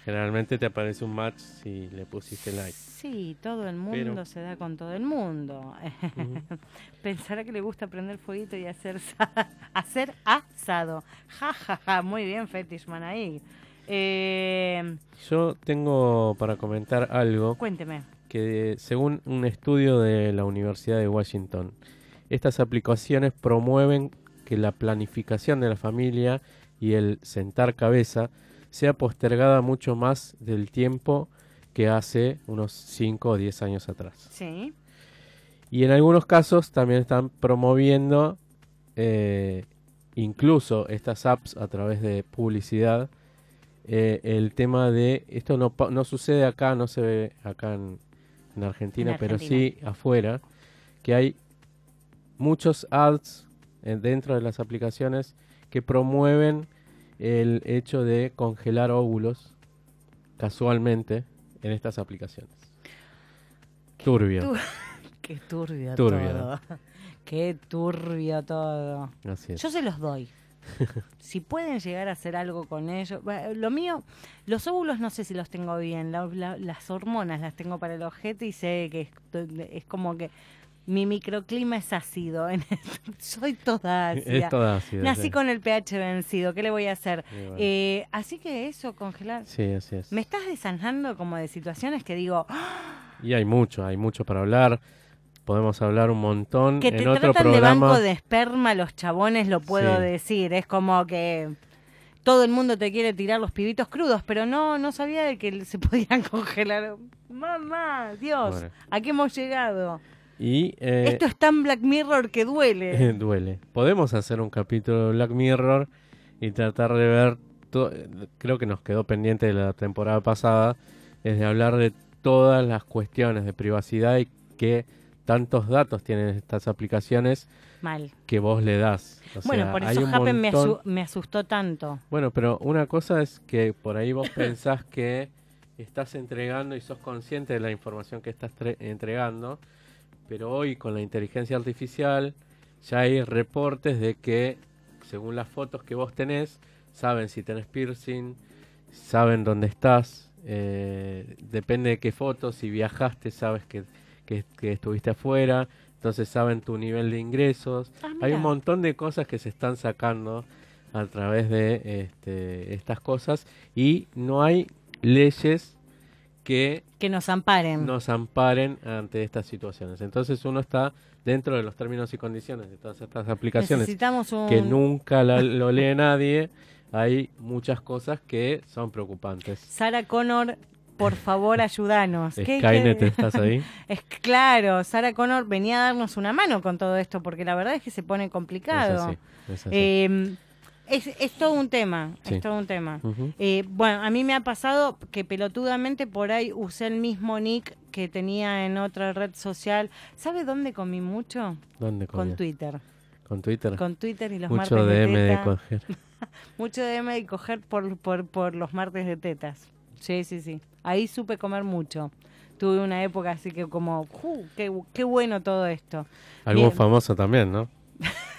Generalmente te aparece un match si le pusiste like. Sí, todo el mundo Pero- se da con todo el mundo. Ujú. Pensará que le gusta prender fueguito y hacer, hacer asado. Ja, ja, ja. Muy bien, Fetishman ahí. Eh, Yo tengo para comentar algo cuénteme. que según un estudio de la Universidad de Washington, estas aplicaciones promueven que la planificación de la familia y el sentar cabeza sea postergada mucho más del tiempo que hace unos 5 o 10 años atrás. Sí. Y en algunos casos también están promoviendo eh, incluso estas apps a través de publicidad. eh, el tema de esto no, no sucede acá, no se ve acá en, en Argentina, En pero sí afuera, que hay muchos ads eh, dentro de las aplicaciones que promueven el hecho de congelar óvulos casualmente en estas aplicaciones. Turbio. Tu- Qué turbio, Turbio, todo. Qué turbio todo. Así es. Yo se los doy. si pueden llegar a hacer algo con ellos. Bueno, lo mío, los óvulos no sé si los tengo bien. la- la- las hormonas las tengo para el ojete y sé que es, es como que mi microclima es ácido. Soy toda ácida. Es toda ácida, Nací sí. con el pH vencido. ¿Qué le voy a hacer? Bueno. Eh, así que eso, congelar. Sí, así es. Me estás desanjando como de situaciones que digo, ¡ah! Y hay mucho, hay mucho para hablar. Podemos hablar un montón. que en te otro tratan de banco de esperma los chabones, lo puedo Sí. decir. Es como que todo el mundo te quiere tirar los pibitos crudos, pero no, no sabía de que se podían congelar. Mamá, Dios, Bueno. ¿a qué hemos llegado? Y eh, Esto es tan Black Mirror que duele. duele. Podemos hacer un capítulo de Black Mirror y tratar de ver. to- Creo que nos quedó pendiente de la temporada pasada. Es de hablar de todas las cuestiones de privacidad y qué tantos datos tienen estas aplicaciones Mal. que vos le das. O bueno, sea, por eso Happen me, montón- asu- me asustó tanto. Bueno, pero una cosa es que por ahí vos pensás que estás entregando y sos consciente de la información que estás tre- entregando, pero hoy con la inteligencia artificial ya hay reportes de que según las fotos que vos tenés, saben si tenés piercing, saben dónde estás, eh, depende de qué fotos, si viajaste, sabes que, que- que estuviste afuera, entonces saben tu nivel de ingresos. Ah, Hay un montón de cosas que se están sacando a través de este, estas cosas y no hay leyes que Que nos amparen. nos amparen ante estas situaciones. Entonces uno está dentro de los términos y condiciones de todas estas aplicaciones Necesitamos un... que nunca la- lo lee nadie. Hay muchas cosas que son preocupantes. Sara Connor, por favor, ayúdanos. ¿Qué- Skynet, qué- ¿estás ahí? Es claro, Sara Connor venía a darnos una mano con todo esto, porque la verdad es que se pone Es complicado. así, es así. Eh, es, es todo un tema, Sí. es todo un tema. Eh, bueno, a mí me ha pasado que pelotudamente por ahí usé el mismo nick que tenía en otra red social. ¿Sabe dónde comí mucho? ¿Dónde Con comía? Twitter. Con Twitter. Con Twitter y los Mucho martes de, DM de coger. Mucho DM de coger por, por, por los martes de tetas. Sí, sí, sí. Ahí supe comer mucho. Tuve una época así que como, ¡ju! qué, qué bueno todo esto! Algún Bien. famoso también, ¿no?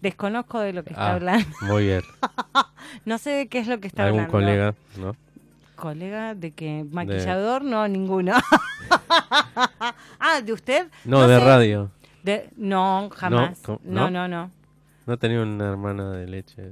Desconozco de lo que está Ah, hablando. Muy bien. No sé de qué es lo que está Algún hablando. colega, ¿no? ¿Colega de qué? ¿Maquillador? No, ninguno. ah, ¿de usted? No, de sé. radio. De- no, jamás. ¿cómo? No, ¿No? no, no. No tenía una hermana de leche.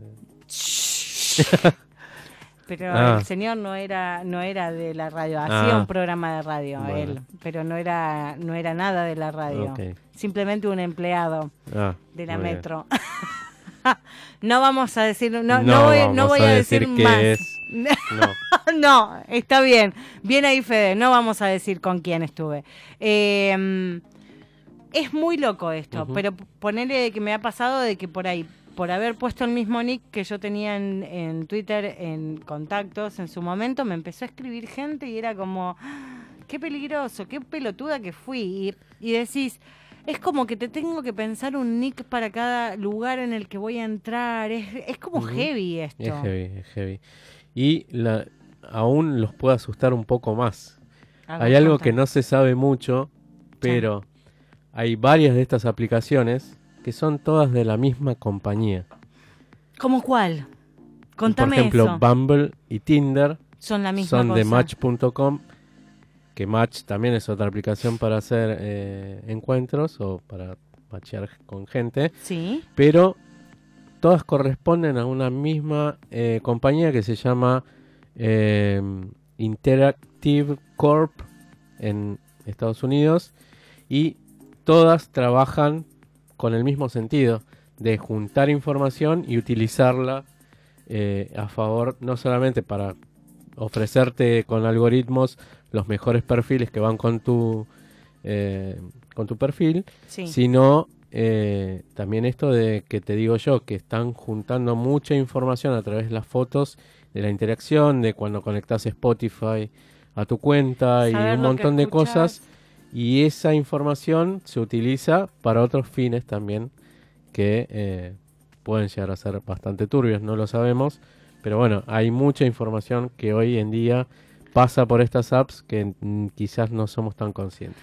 Pero Ah. el señor no era no era de la radio, hacía Ah. un programa de radio Bueno. él, pero no era no era nada de la radio. Simplemente un empleado Ah, de la metro. No vamos a decir, no, no, No voy, vamos no voy a a, decir, más. es. No. está bien. Bien ahí, Fede. No vamos a decir con quién estuve. Eh, es muy loco esto, pero ponerle que me ha pasado de que por ahí, por haber puesto el mismo nick que yo tenía en, en Twitter, en contactos en su momento, me empezó a escribir gente y era como, "Ah, qué peligroso, qué pelotuda que fui. Y, y decís, es como que te tengo que pensar un nick para cada lugar en el que voy a entrar. Es, es como heavy esto. Es heavy, es heavy. Y la, aún los puede asustar un poco más. Hay algo que no se sabe mucho, pero hay varias de estas aplicaciones que son todas de la misma compañía. ¿Cómo cuál? Contame Por ejemplo, eso. Bumble y Tinder Son la misma son cosa. de Match.com, que Match también es otra aplicación para hacer eh, encuentros o para matchear con gente, Sí. pero todas corresponden a una misma eh, compañía que se llama eh, Interactive Corp en Estados Unidos y todas trabajan con el mismo sentido de juntar información y utilizarla eh, a favor no solamente para ofrecerte con algoritmos los mejores perfiles que van con tu eh, con tu perfil Sí. sino eh, también esto de que te digo yo, que están juntando mucha información a través de las fotos, de la interacción, de cuando conectas Spotify a tu cuenta y un montón de cosas. Y esa información se utiliza para otros fines también que eh, pueden llegar a ser bastante turbios, no lo sabemos. Pero bueno, hay mucha información que hoy en día pasa por estas apps que mm, quizás no somos tan conscientes.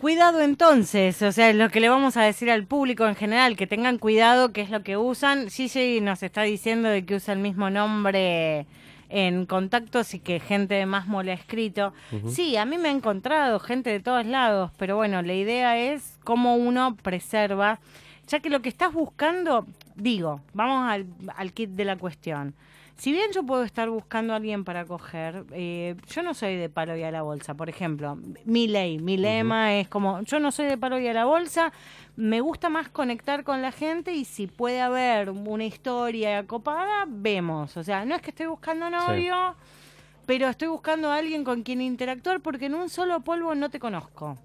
Cuidado entonces, o sea, es lo que le vamos a decir al público en general, que tengan cuidado qué es lo que usan. Gigi nos está diciendo de que usa el mismo nombre en contactos y que gente de más ha escrito. Sí, a mí me ha encontrado gente de todos lados, pero bueno, la idea es cómo uno preserva, ya que lo que estás buscando, digo, vamos al, al kit de la cuestión. Si bien yo puedo estar buscando a alguien para coger, eh, yo no soy de palo y a la bolsa. Por ejemplo, mi ley, mi lema es como, yo no soy de palo y a la bolsa, me gusta más conectar con la gente y si puede haber una historia copada, vemos. O sea, no es que estoy buscando novio, pero estoy buscando a alguien con quien interactuar porque en un solo polvo no te conozco.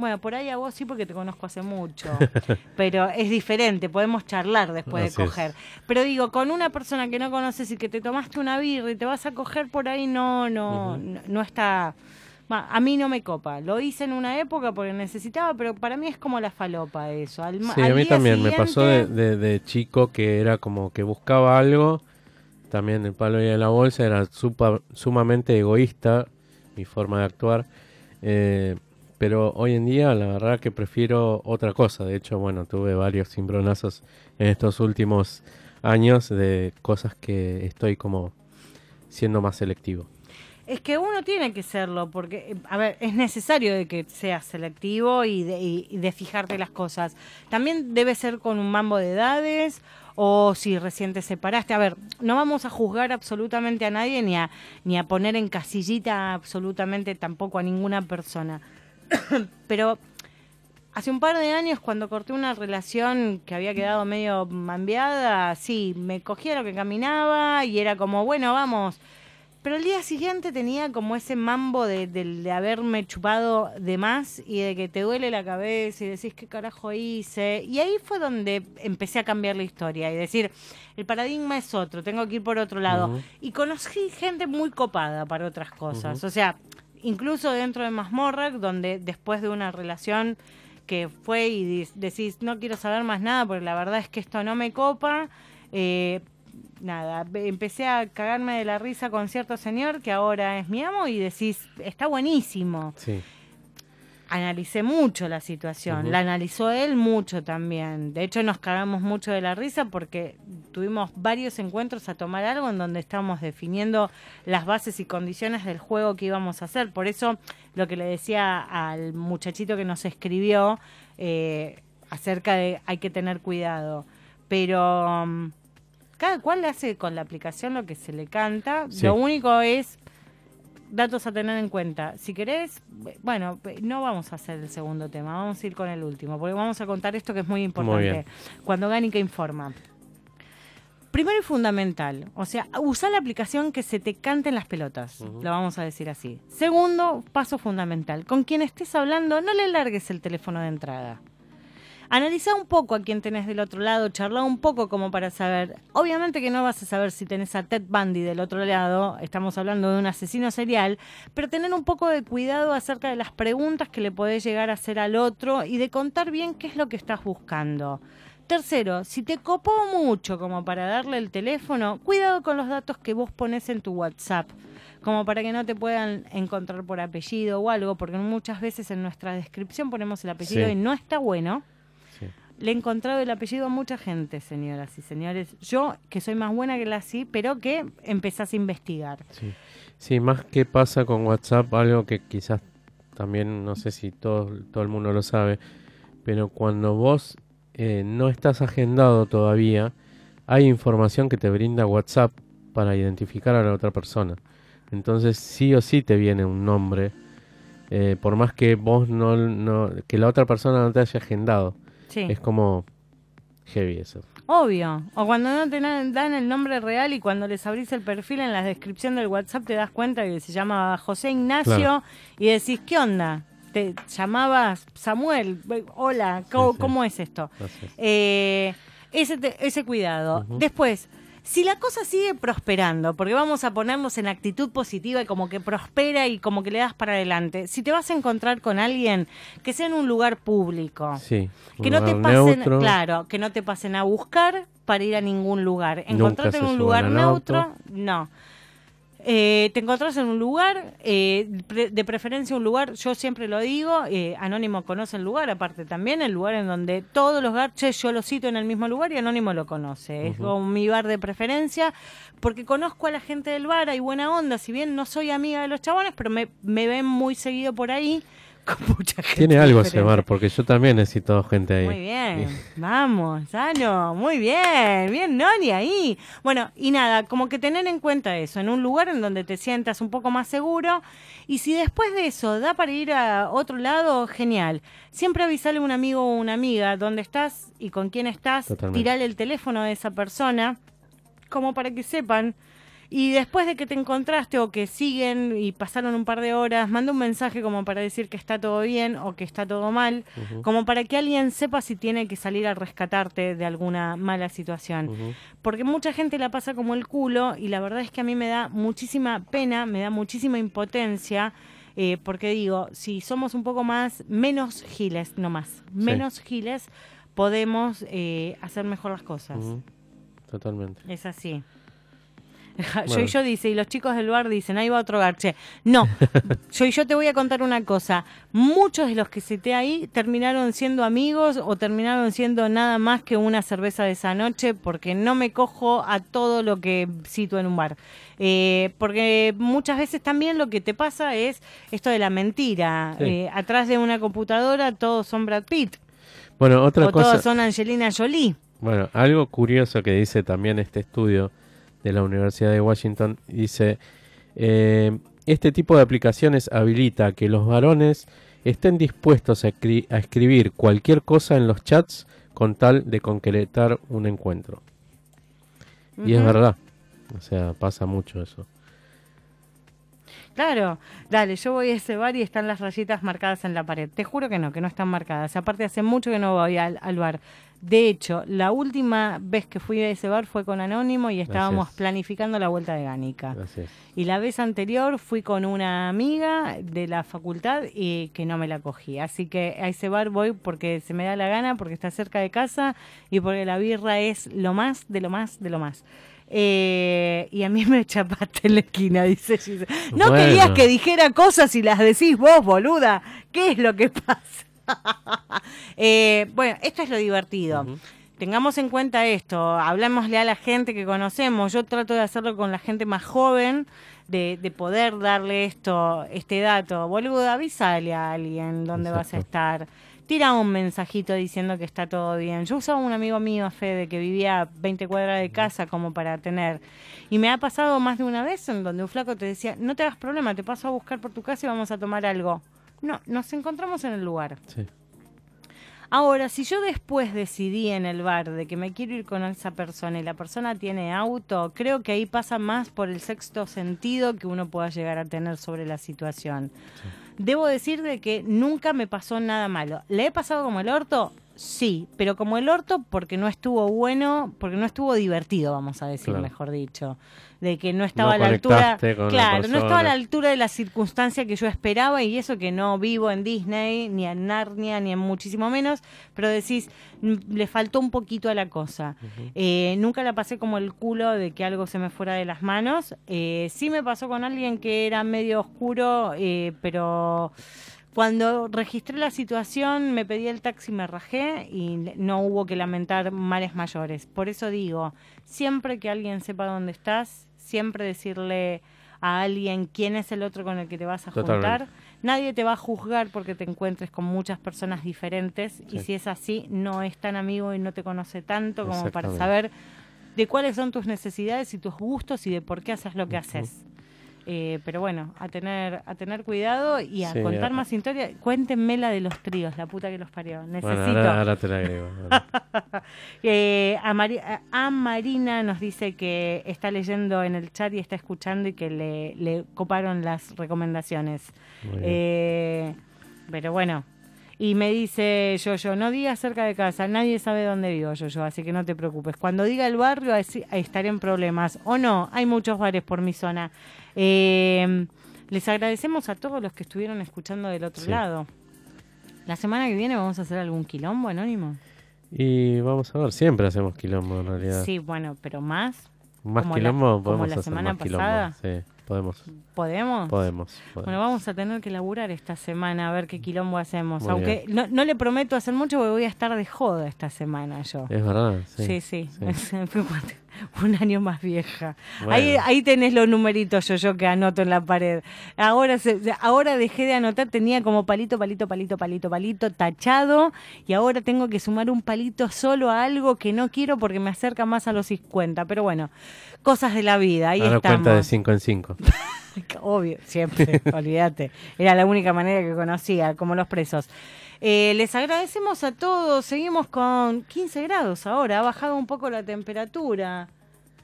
Bueno, por ahí a vos sí porque te conozco hace mucho, pero es diferente, podemos charlar después Así de es. coger. Pero digo, con una persona que no conoces y que te tomaste una birra y te vas a coger por ahí, no, no, no, no está... A mí no me copa. Lo hice en una época porque necesitaba, pero para mí es como la falopa eso. Al, Sí, al a mí también me pasó de, de- de chico que era como que buscaba algo, también el palo y la bolsa, era supa- sumamente egoísta mi forma de actuar, eh, pero hoy en día la verdad que prefiero otra cosa, de hecho, bueno, tuve varios cimbronazos en estos últimos años de cosas que estoy como siendo más selectivo. Es que uno tiene que serlo, porque, a ver, es necesario de que seas selectivo y de, y de fijarte las cosas. También debe ser con un mambo de edades o si recién te separaste. A ver, no vamos a juzgar absolutamente a nadie ni a, ni a poner en casillita absolutamente tampoco a ninguna persona. Pero hace un par de años, cuando corté una relación que había quedado medio mambeada, sí, me cogía lo que caminaba y era como, bueno, vamos. Pero el día siguiente tenía como ese mambo de, de- de haberme chupado de más y de que te duele la cabeza y decís qué carajo hice. Y ahí fue donde empecé a cambiar la historia y decir, el paradigma es otro, tengo que ir por otro lado. Y conocí gente muy copada para otras cosas. O sea, incluso dentro de Mazmorra, donde después de una relación que fue y decís, no quiero saber más nada porque la verdad es que esto no me copa. eh, nada, empecé a cagarme de la risa con cierto señor que ahora es mi amo y decís, está buenísimo. Sí. Analicé mucho la situación, la analizó él mucho también. De hecho, nos cagamos mucho de la risa porque tuvimos varios encuentros a tomar algo en donde estábamos definiendo las bases y condiciones del juego que íbamos a hacer. Por eso, lo que le decía al muchachito que nos escribió eh, acerca de hay que tener cuidado. Pero mm, cada cual hace con la aplicación lo que se le canta. Sí. Lo único es datos a tener en cuenta. Si querés, bueno, no vamos a hacer el segundo tema, vamos a ir con el último, porque vamos a contar esto que es muy importante. bien. Cuando Gánica informa. Primero y fundamental, o sea, usa la aplicación que se te canten las pelotas, lo vamos a decir así. Segundo, paso fundamental, con quien estés hablando, no le largues el teléfono de entrada. Analiza un poco a quién tenés del otro lado, charla un poco como para saber. Obviamente que no vas a saber si tenés a Ted Bundy del otro lado, estamos hablando de un asesino serial, pero tener un poco de cuidado acerca de las preguntas que le podés llegar a hacer al otro y de contar bien qué es lo que estás buscando. Tercero, si te copó mucho como para darle el teléfono, cuidado con los datos que vos pones en tu WhatsApp, como para que no te puedan encontrar por apellido o algo, porque muchas veces en nuestra descripción ponemos el apellido Sí. y no está bueno. Le he encontrado el apellido a mucha gente, señoras y señores. Yo, que soy más buena que la sí, pero que empezás a investigar. Sí. Sí, más que pasa con WhatsApp, algo que quizás también, no sé si todo, todo el mundo lo sabe, pero cuando vos eh, no estás agendado todavía, hay información que te brinda WhatsApp para identificar a la otra persona. Entonces sí o sí te viene un nombre, eh, por más que vos no, no, que la otra persona no te haya agendado. Sí, Es como heavy eso. obvio. O cuando no te dan el nombre real y cuando les abrís el perfil en la descripción del WhatsApp te das cuenta que se llama José Ignacio Claro. y decís, ¿qué onda? Te llamabas Samuel. Hola, ¿cómo, sí. cómo es esto? Es. Eh, ese, te- ese cuidado. Después, si la cosa sigue prosperando, porque vamos a ponernos en actitud positiva y como que prospera y como que le das para adelante, si te vas a encontrar con alguien que sea en un lugar público, Sí. que no te pasen, neutro. claro, que no te pasen a buscar para ir a ningún lugar. Encontrarte en un lugar neutro, no. Eh, te encontrás en un lugar, eh, pre- de preferencia un lugar, yo siempre lo digo, eh, Anónimo conoce el lugar, aparte también el lugar en donde todos los garches yo los cito en el mismo lugar y Anónimo lo conoce. Es como mi bar de preferencia, porque conozco a la gente del bar, hay buena onda, si bien no soy amiga de los chabones, pero me, me ven muy seguido por ahí, con mucha gente. Tiene algo bar, porque yo también necesito gente ahí. Muy bien, vamos, Sano, muy bien, bien Noni ahí. Bueno, y nada, como que tener en cuenta eso, en un lugar en donde te sientas un poco más seguro, y si después de eso da para ir a otro lado, genial. Siempre avisale a un amigo o una amiga dónde estás y con quién estás, Totalmente. tirale el teléfono de esa persona, como para que sepan. Y después de que te encontraste o que siguen y pasaron un par de horas, manda un mensaje como para decir que está todo bien o que está todo mal, como para que alguien sepa si tiene que salir a rescatarte de alguna mala situación. Porque mucha gente la pasa como el culo y la verdad es que a mí me da muchísima pena, me da muchísima impotencia. eh, porque digo, si somos un poco más, menos giles, no más, menos giles, podemos eh, hacer mejor las cosas. Totalmente. Es así. Yo y yo dice, y los chicos del bar dicen, ahí va otro garche. No, yo y yo te voy a contar una cosa. Muchos de los que cité ahí terminaron siendo amigos o terminaron siendo nada más que una cerveza de esa noche porque no me cojo a todo lo que cito en un bar. Eh, porque muchas veces también lo que te pasa es esto de la mentira. Sí. Eh, atrás de una computadora todos son Brad Pitt Bueno, otra o cosa. todos son Angelina Jolie. Bueno, algo curioso que dice también este estudio de la Universidad de Washington, dice, eh, este tipo de aplicaciones habilita que los varones estén dispuestos a, escri- a escribir cualquier cosa en los chats con tal de concretar un encuentro. Y es verdad, o sea, pasa mucho eso. Claro, dale, yo voy a ese bar y están las rayitas marcadas en la pared. Te juro que no, que no están marcadas. Aparte, hace mucho que no voy al, al bar. De hecho, la última vez que fui a ese bar fue con Anónimo y estábamos Gracias. planificando la vuelta de Gánica. Y la vez anterior fui con una amiga de la facultad y que no me la cogí. Así que a ese bar voy porque se me da la gana, porque está cerca de casa y porque la birra es lo más, de lo más, de lo más. Eh, y a mí me chapaste en la esquina, dice Giselle. No Bueno. querías que dijera cosas y las decís vos, boluda. ¿Qué es lo que pasa? Eh, bueno, esto es lo divertido. Tengamos en cuenta esto, hablámosle a la gente que conocemos. Yo trato de hacerlo con la gente más joven, de, de poder darle esto, este dato. Boludo, avísale a alguien dónde vas a estar. Tira un mensajito diciendo que está todo bien. Yo usaba un amigo mío, Fede, que vivía a 20 cuadras de casa como para tener. Y me ha pasado más de una vez en donde un flaco te decía, no te hagas problema, te paso a buscar por tu casa y vamos a tomar algo. No, nos encontramos en el lugar. Sí. Ahora, si yo después decidí en el bar de que me quiero ir con esa persona y la persona tiene auto, creo que ahí pasa más por el sexto sentido que uno pueda llegar a tener sobre la situación. Debo decir de que nunca me pasó nada malo. ¿Le he pasado como el orto? Sí, pero como el orto porque no estuvo bueno, porque no estuvo divertido, vamos a decir, Claro. mejor dicho. De que no estaba No a la altura. Claro, no estaba a la altura de la circunstancia que yo esperaba y eso que no vivo en Disney, ni en Narnia, ni en muchísimo menos, pero decís, mm, le faltó un poquito a la cosa. Eh, nunca la pasé como el culo de que algo se me fuera de las manos. Eh, sí me pasó con alguien que era medio oscuro, eh, pero cuando registré la situación me pedí el taxi, me rajé y no hubo que lamentar males mayores. Por eso digo, siempre que alguien sepa dónde estás, siempre decirle a alguien quién es el otro con el que te vas a Totalmente. juntar. Nadie te va a juzgar porque te encuentres con muchas personas diferentes y si es así, no es tan amigo y no te conoce tanto como para saber de cuáles son tus necesidades y tus gustos y de por qué haces lo que haces. Eh, pero bueno, a tener a tener cuidado y a Sí, contar más historias. Cuéntenme la de los tríos, la puta que los parió. Necesito. Bueno, ahora, ahora te la agrego. Eh, a, Mari- a- a Marina nos dice que está leyendo en el chat y está escuchando y que le, le coparon las recomendaciones. Eh, pero bueno. Y me dice yo, yo, no digas cerca de casa, nadie sabe dónde vivo yo, yo, así que no te preocupes. Cuando diga el barrio, estaré en problemas. O no, hay muchos bares por mi zona. Eh, les agradecemos a todos los que estuvieron escuchando del otro Sí. lado. La semana que viene vamos a hacer algún quilombo anónimo. Y vamos a ver, siempre hacemos quilombo en realidad. Sí, bueno, pero más. Más como la- quilombo como podemos la hacer semana más quilombo. pasada. Sí, podemos. ¿Podemos? Podemos. podemos. Bueno, vamos a tener que laburar esta semana a ver qué quilombo hacemos. Muy Aunque no, no le prometo hacer mucho porque voy a estar de joda esta semana yo. Es verdad, sí. Sí, sí. Cuando- un año más vieja. Bueno. Ahí, ahí tenés los numeritos yo, yo que anoto en la pared. Ahora, se- ahora dejé de anotar, tenía como palito, palito, palito, palito, palito tachado y ahora tengo que sumar un palito solo a algo que no quiero porque me acerca más a los 50. Pero bueno, cosas de la vida, ahí estamos. cuenta de 5 en 5. Obvio, siempre, olvídate. Era la única manera que conocía, como los presos. Eh, les agradecemos a todos. Seguimos con 15 grados ahora. Ha bajado un poco la temperatura.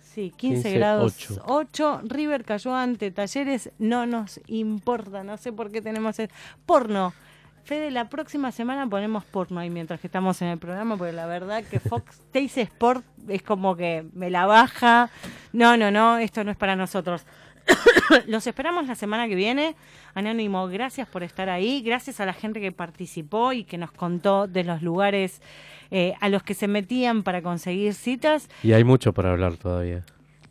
Sí, 15, 15, grados. ocho. 8. River cayó ante Talleres. No nos importa. No sé por qué tenemos el porno. Fede, la próxima semana ponemos porno ahí mientras que estamos en el programa, porque la verdad que Fox Taste Sport es como que me la baja. No, no, no, esto no es para nosotros. Los esperamos la semana que viene. Anónimo, gracias por estar ahí. Gracias a la gente que participó y que nos contó de los lugares eh, a los que se metían para conseguir citas. Y hay mucho para hablar todavía.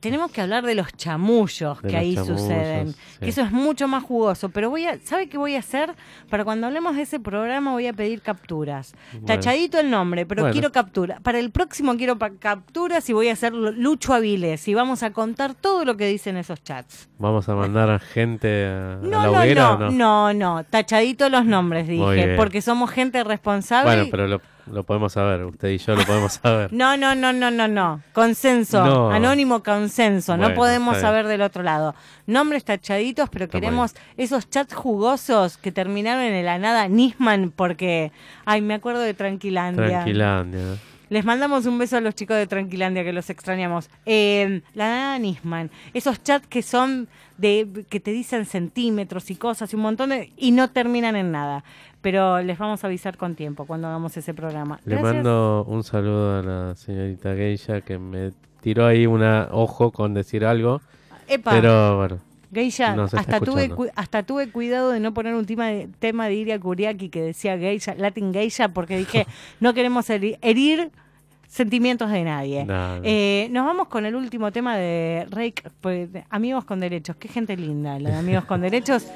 Tenemos que hablar de los chamullos De que los ahí chamullos, suceden. sí. Que eso es mucho más jugoso. Pero voy a, ¿sabe qué voy a hacer? Para cuando hablemos de ese programa voy a pedir capturas. Bueno. Tachadito el nombre, pero Bueno. quiero captura. Para el próximo quiero capturas y voy a hacer Lucho Avilés y vamos a contar todo lo que dicen esos chats. Vamos a mandar a gente a, a No, la no, hoguera no, o no. no, no, tachadito los nombres dije, porque somos gente responsable. Bueno, pero lo, lo podemos saber. Usted y yo lo podemos saber. No, no, no, no, no, no. Consenso, No. anónimo consenso. no podemos saber del otro lado. Nombres tachaditos, pero Está queremos esos chats jugosos que terminaron en la nada Nisman, porque, ay, me acuerdo de Tranquilandia. Tranquilandia. Les mandamos un beso a los chicos de Tranquilandia que los extrañamos. Eh, la nada Nisman, esos chats que son de que te dicen centímetros y cosas y un montón de y no terminan en nada. Pero les vamos a avisar con tiempo cuando hagamos ese programa. Le Gracias. mando un saludo a la señorita Geisha que me tiró ahí una ojo con decir algo. Epa, Pero bueno, Geisha, hasta tuve, hasta tuve cuidado de no poner un tema de, tema de Iria Kuriaki que decía Geisha, Latin Geisha, porque dije, no queremos heri- herir sentimientos de nadie. Nada. Eh, nos vamos con el último tema de Rake, pues, Amigos con Derechos. Qué gente linda, la de Amigos con Derechos.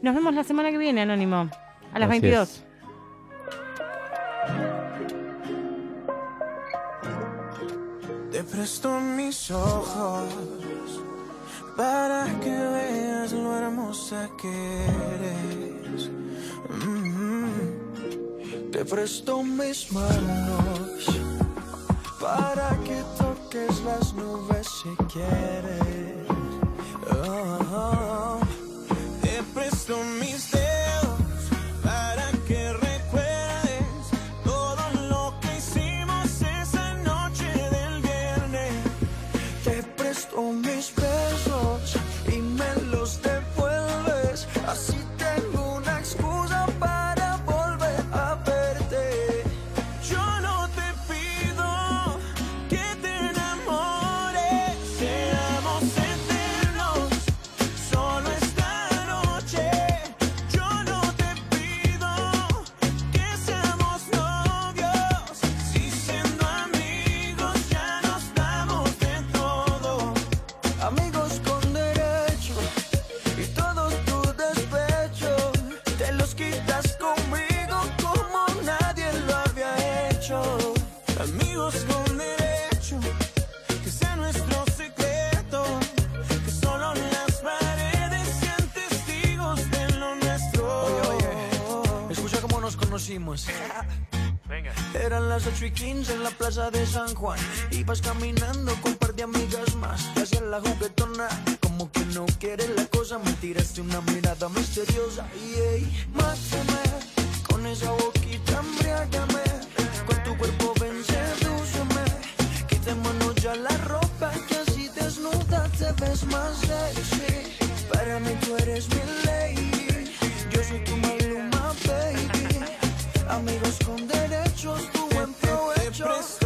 Nos vemos la semana que viene, Anónimo, a las Así 22. es. Te presto mis ojos para que veas lo hermosa que eres. Mm. Te presto mis manos para que toques las nubes si quieres. Oh. Te presto mis amigos con derechos, tu buen provecho.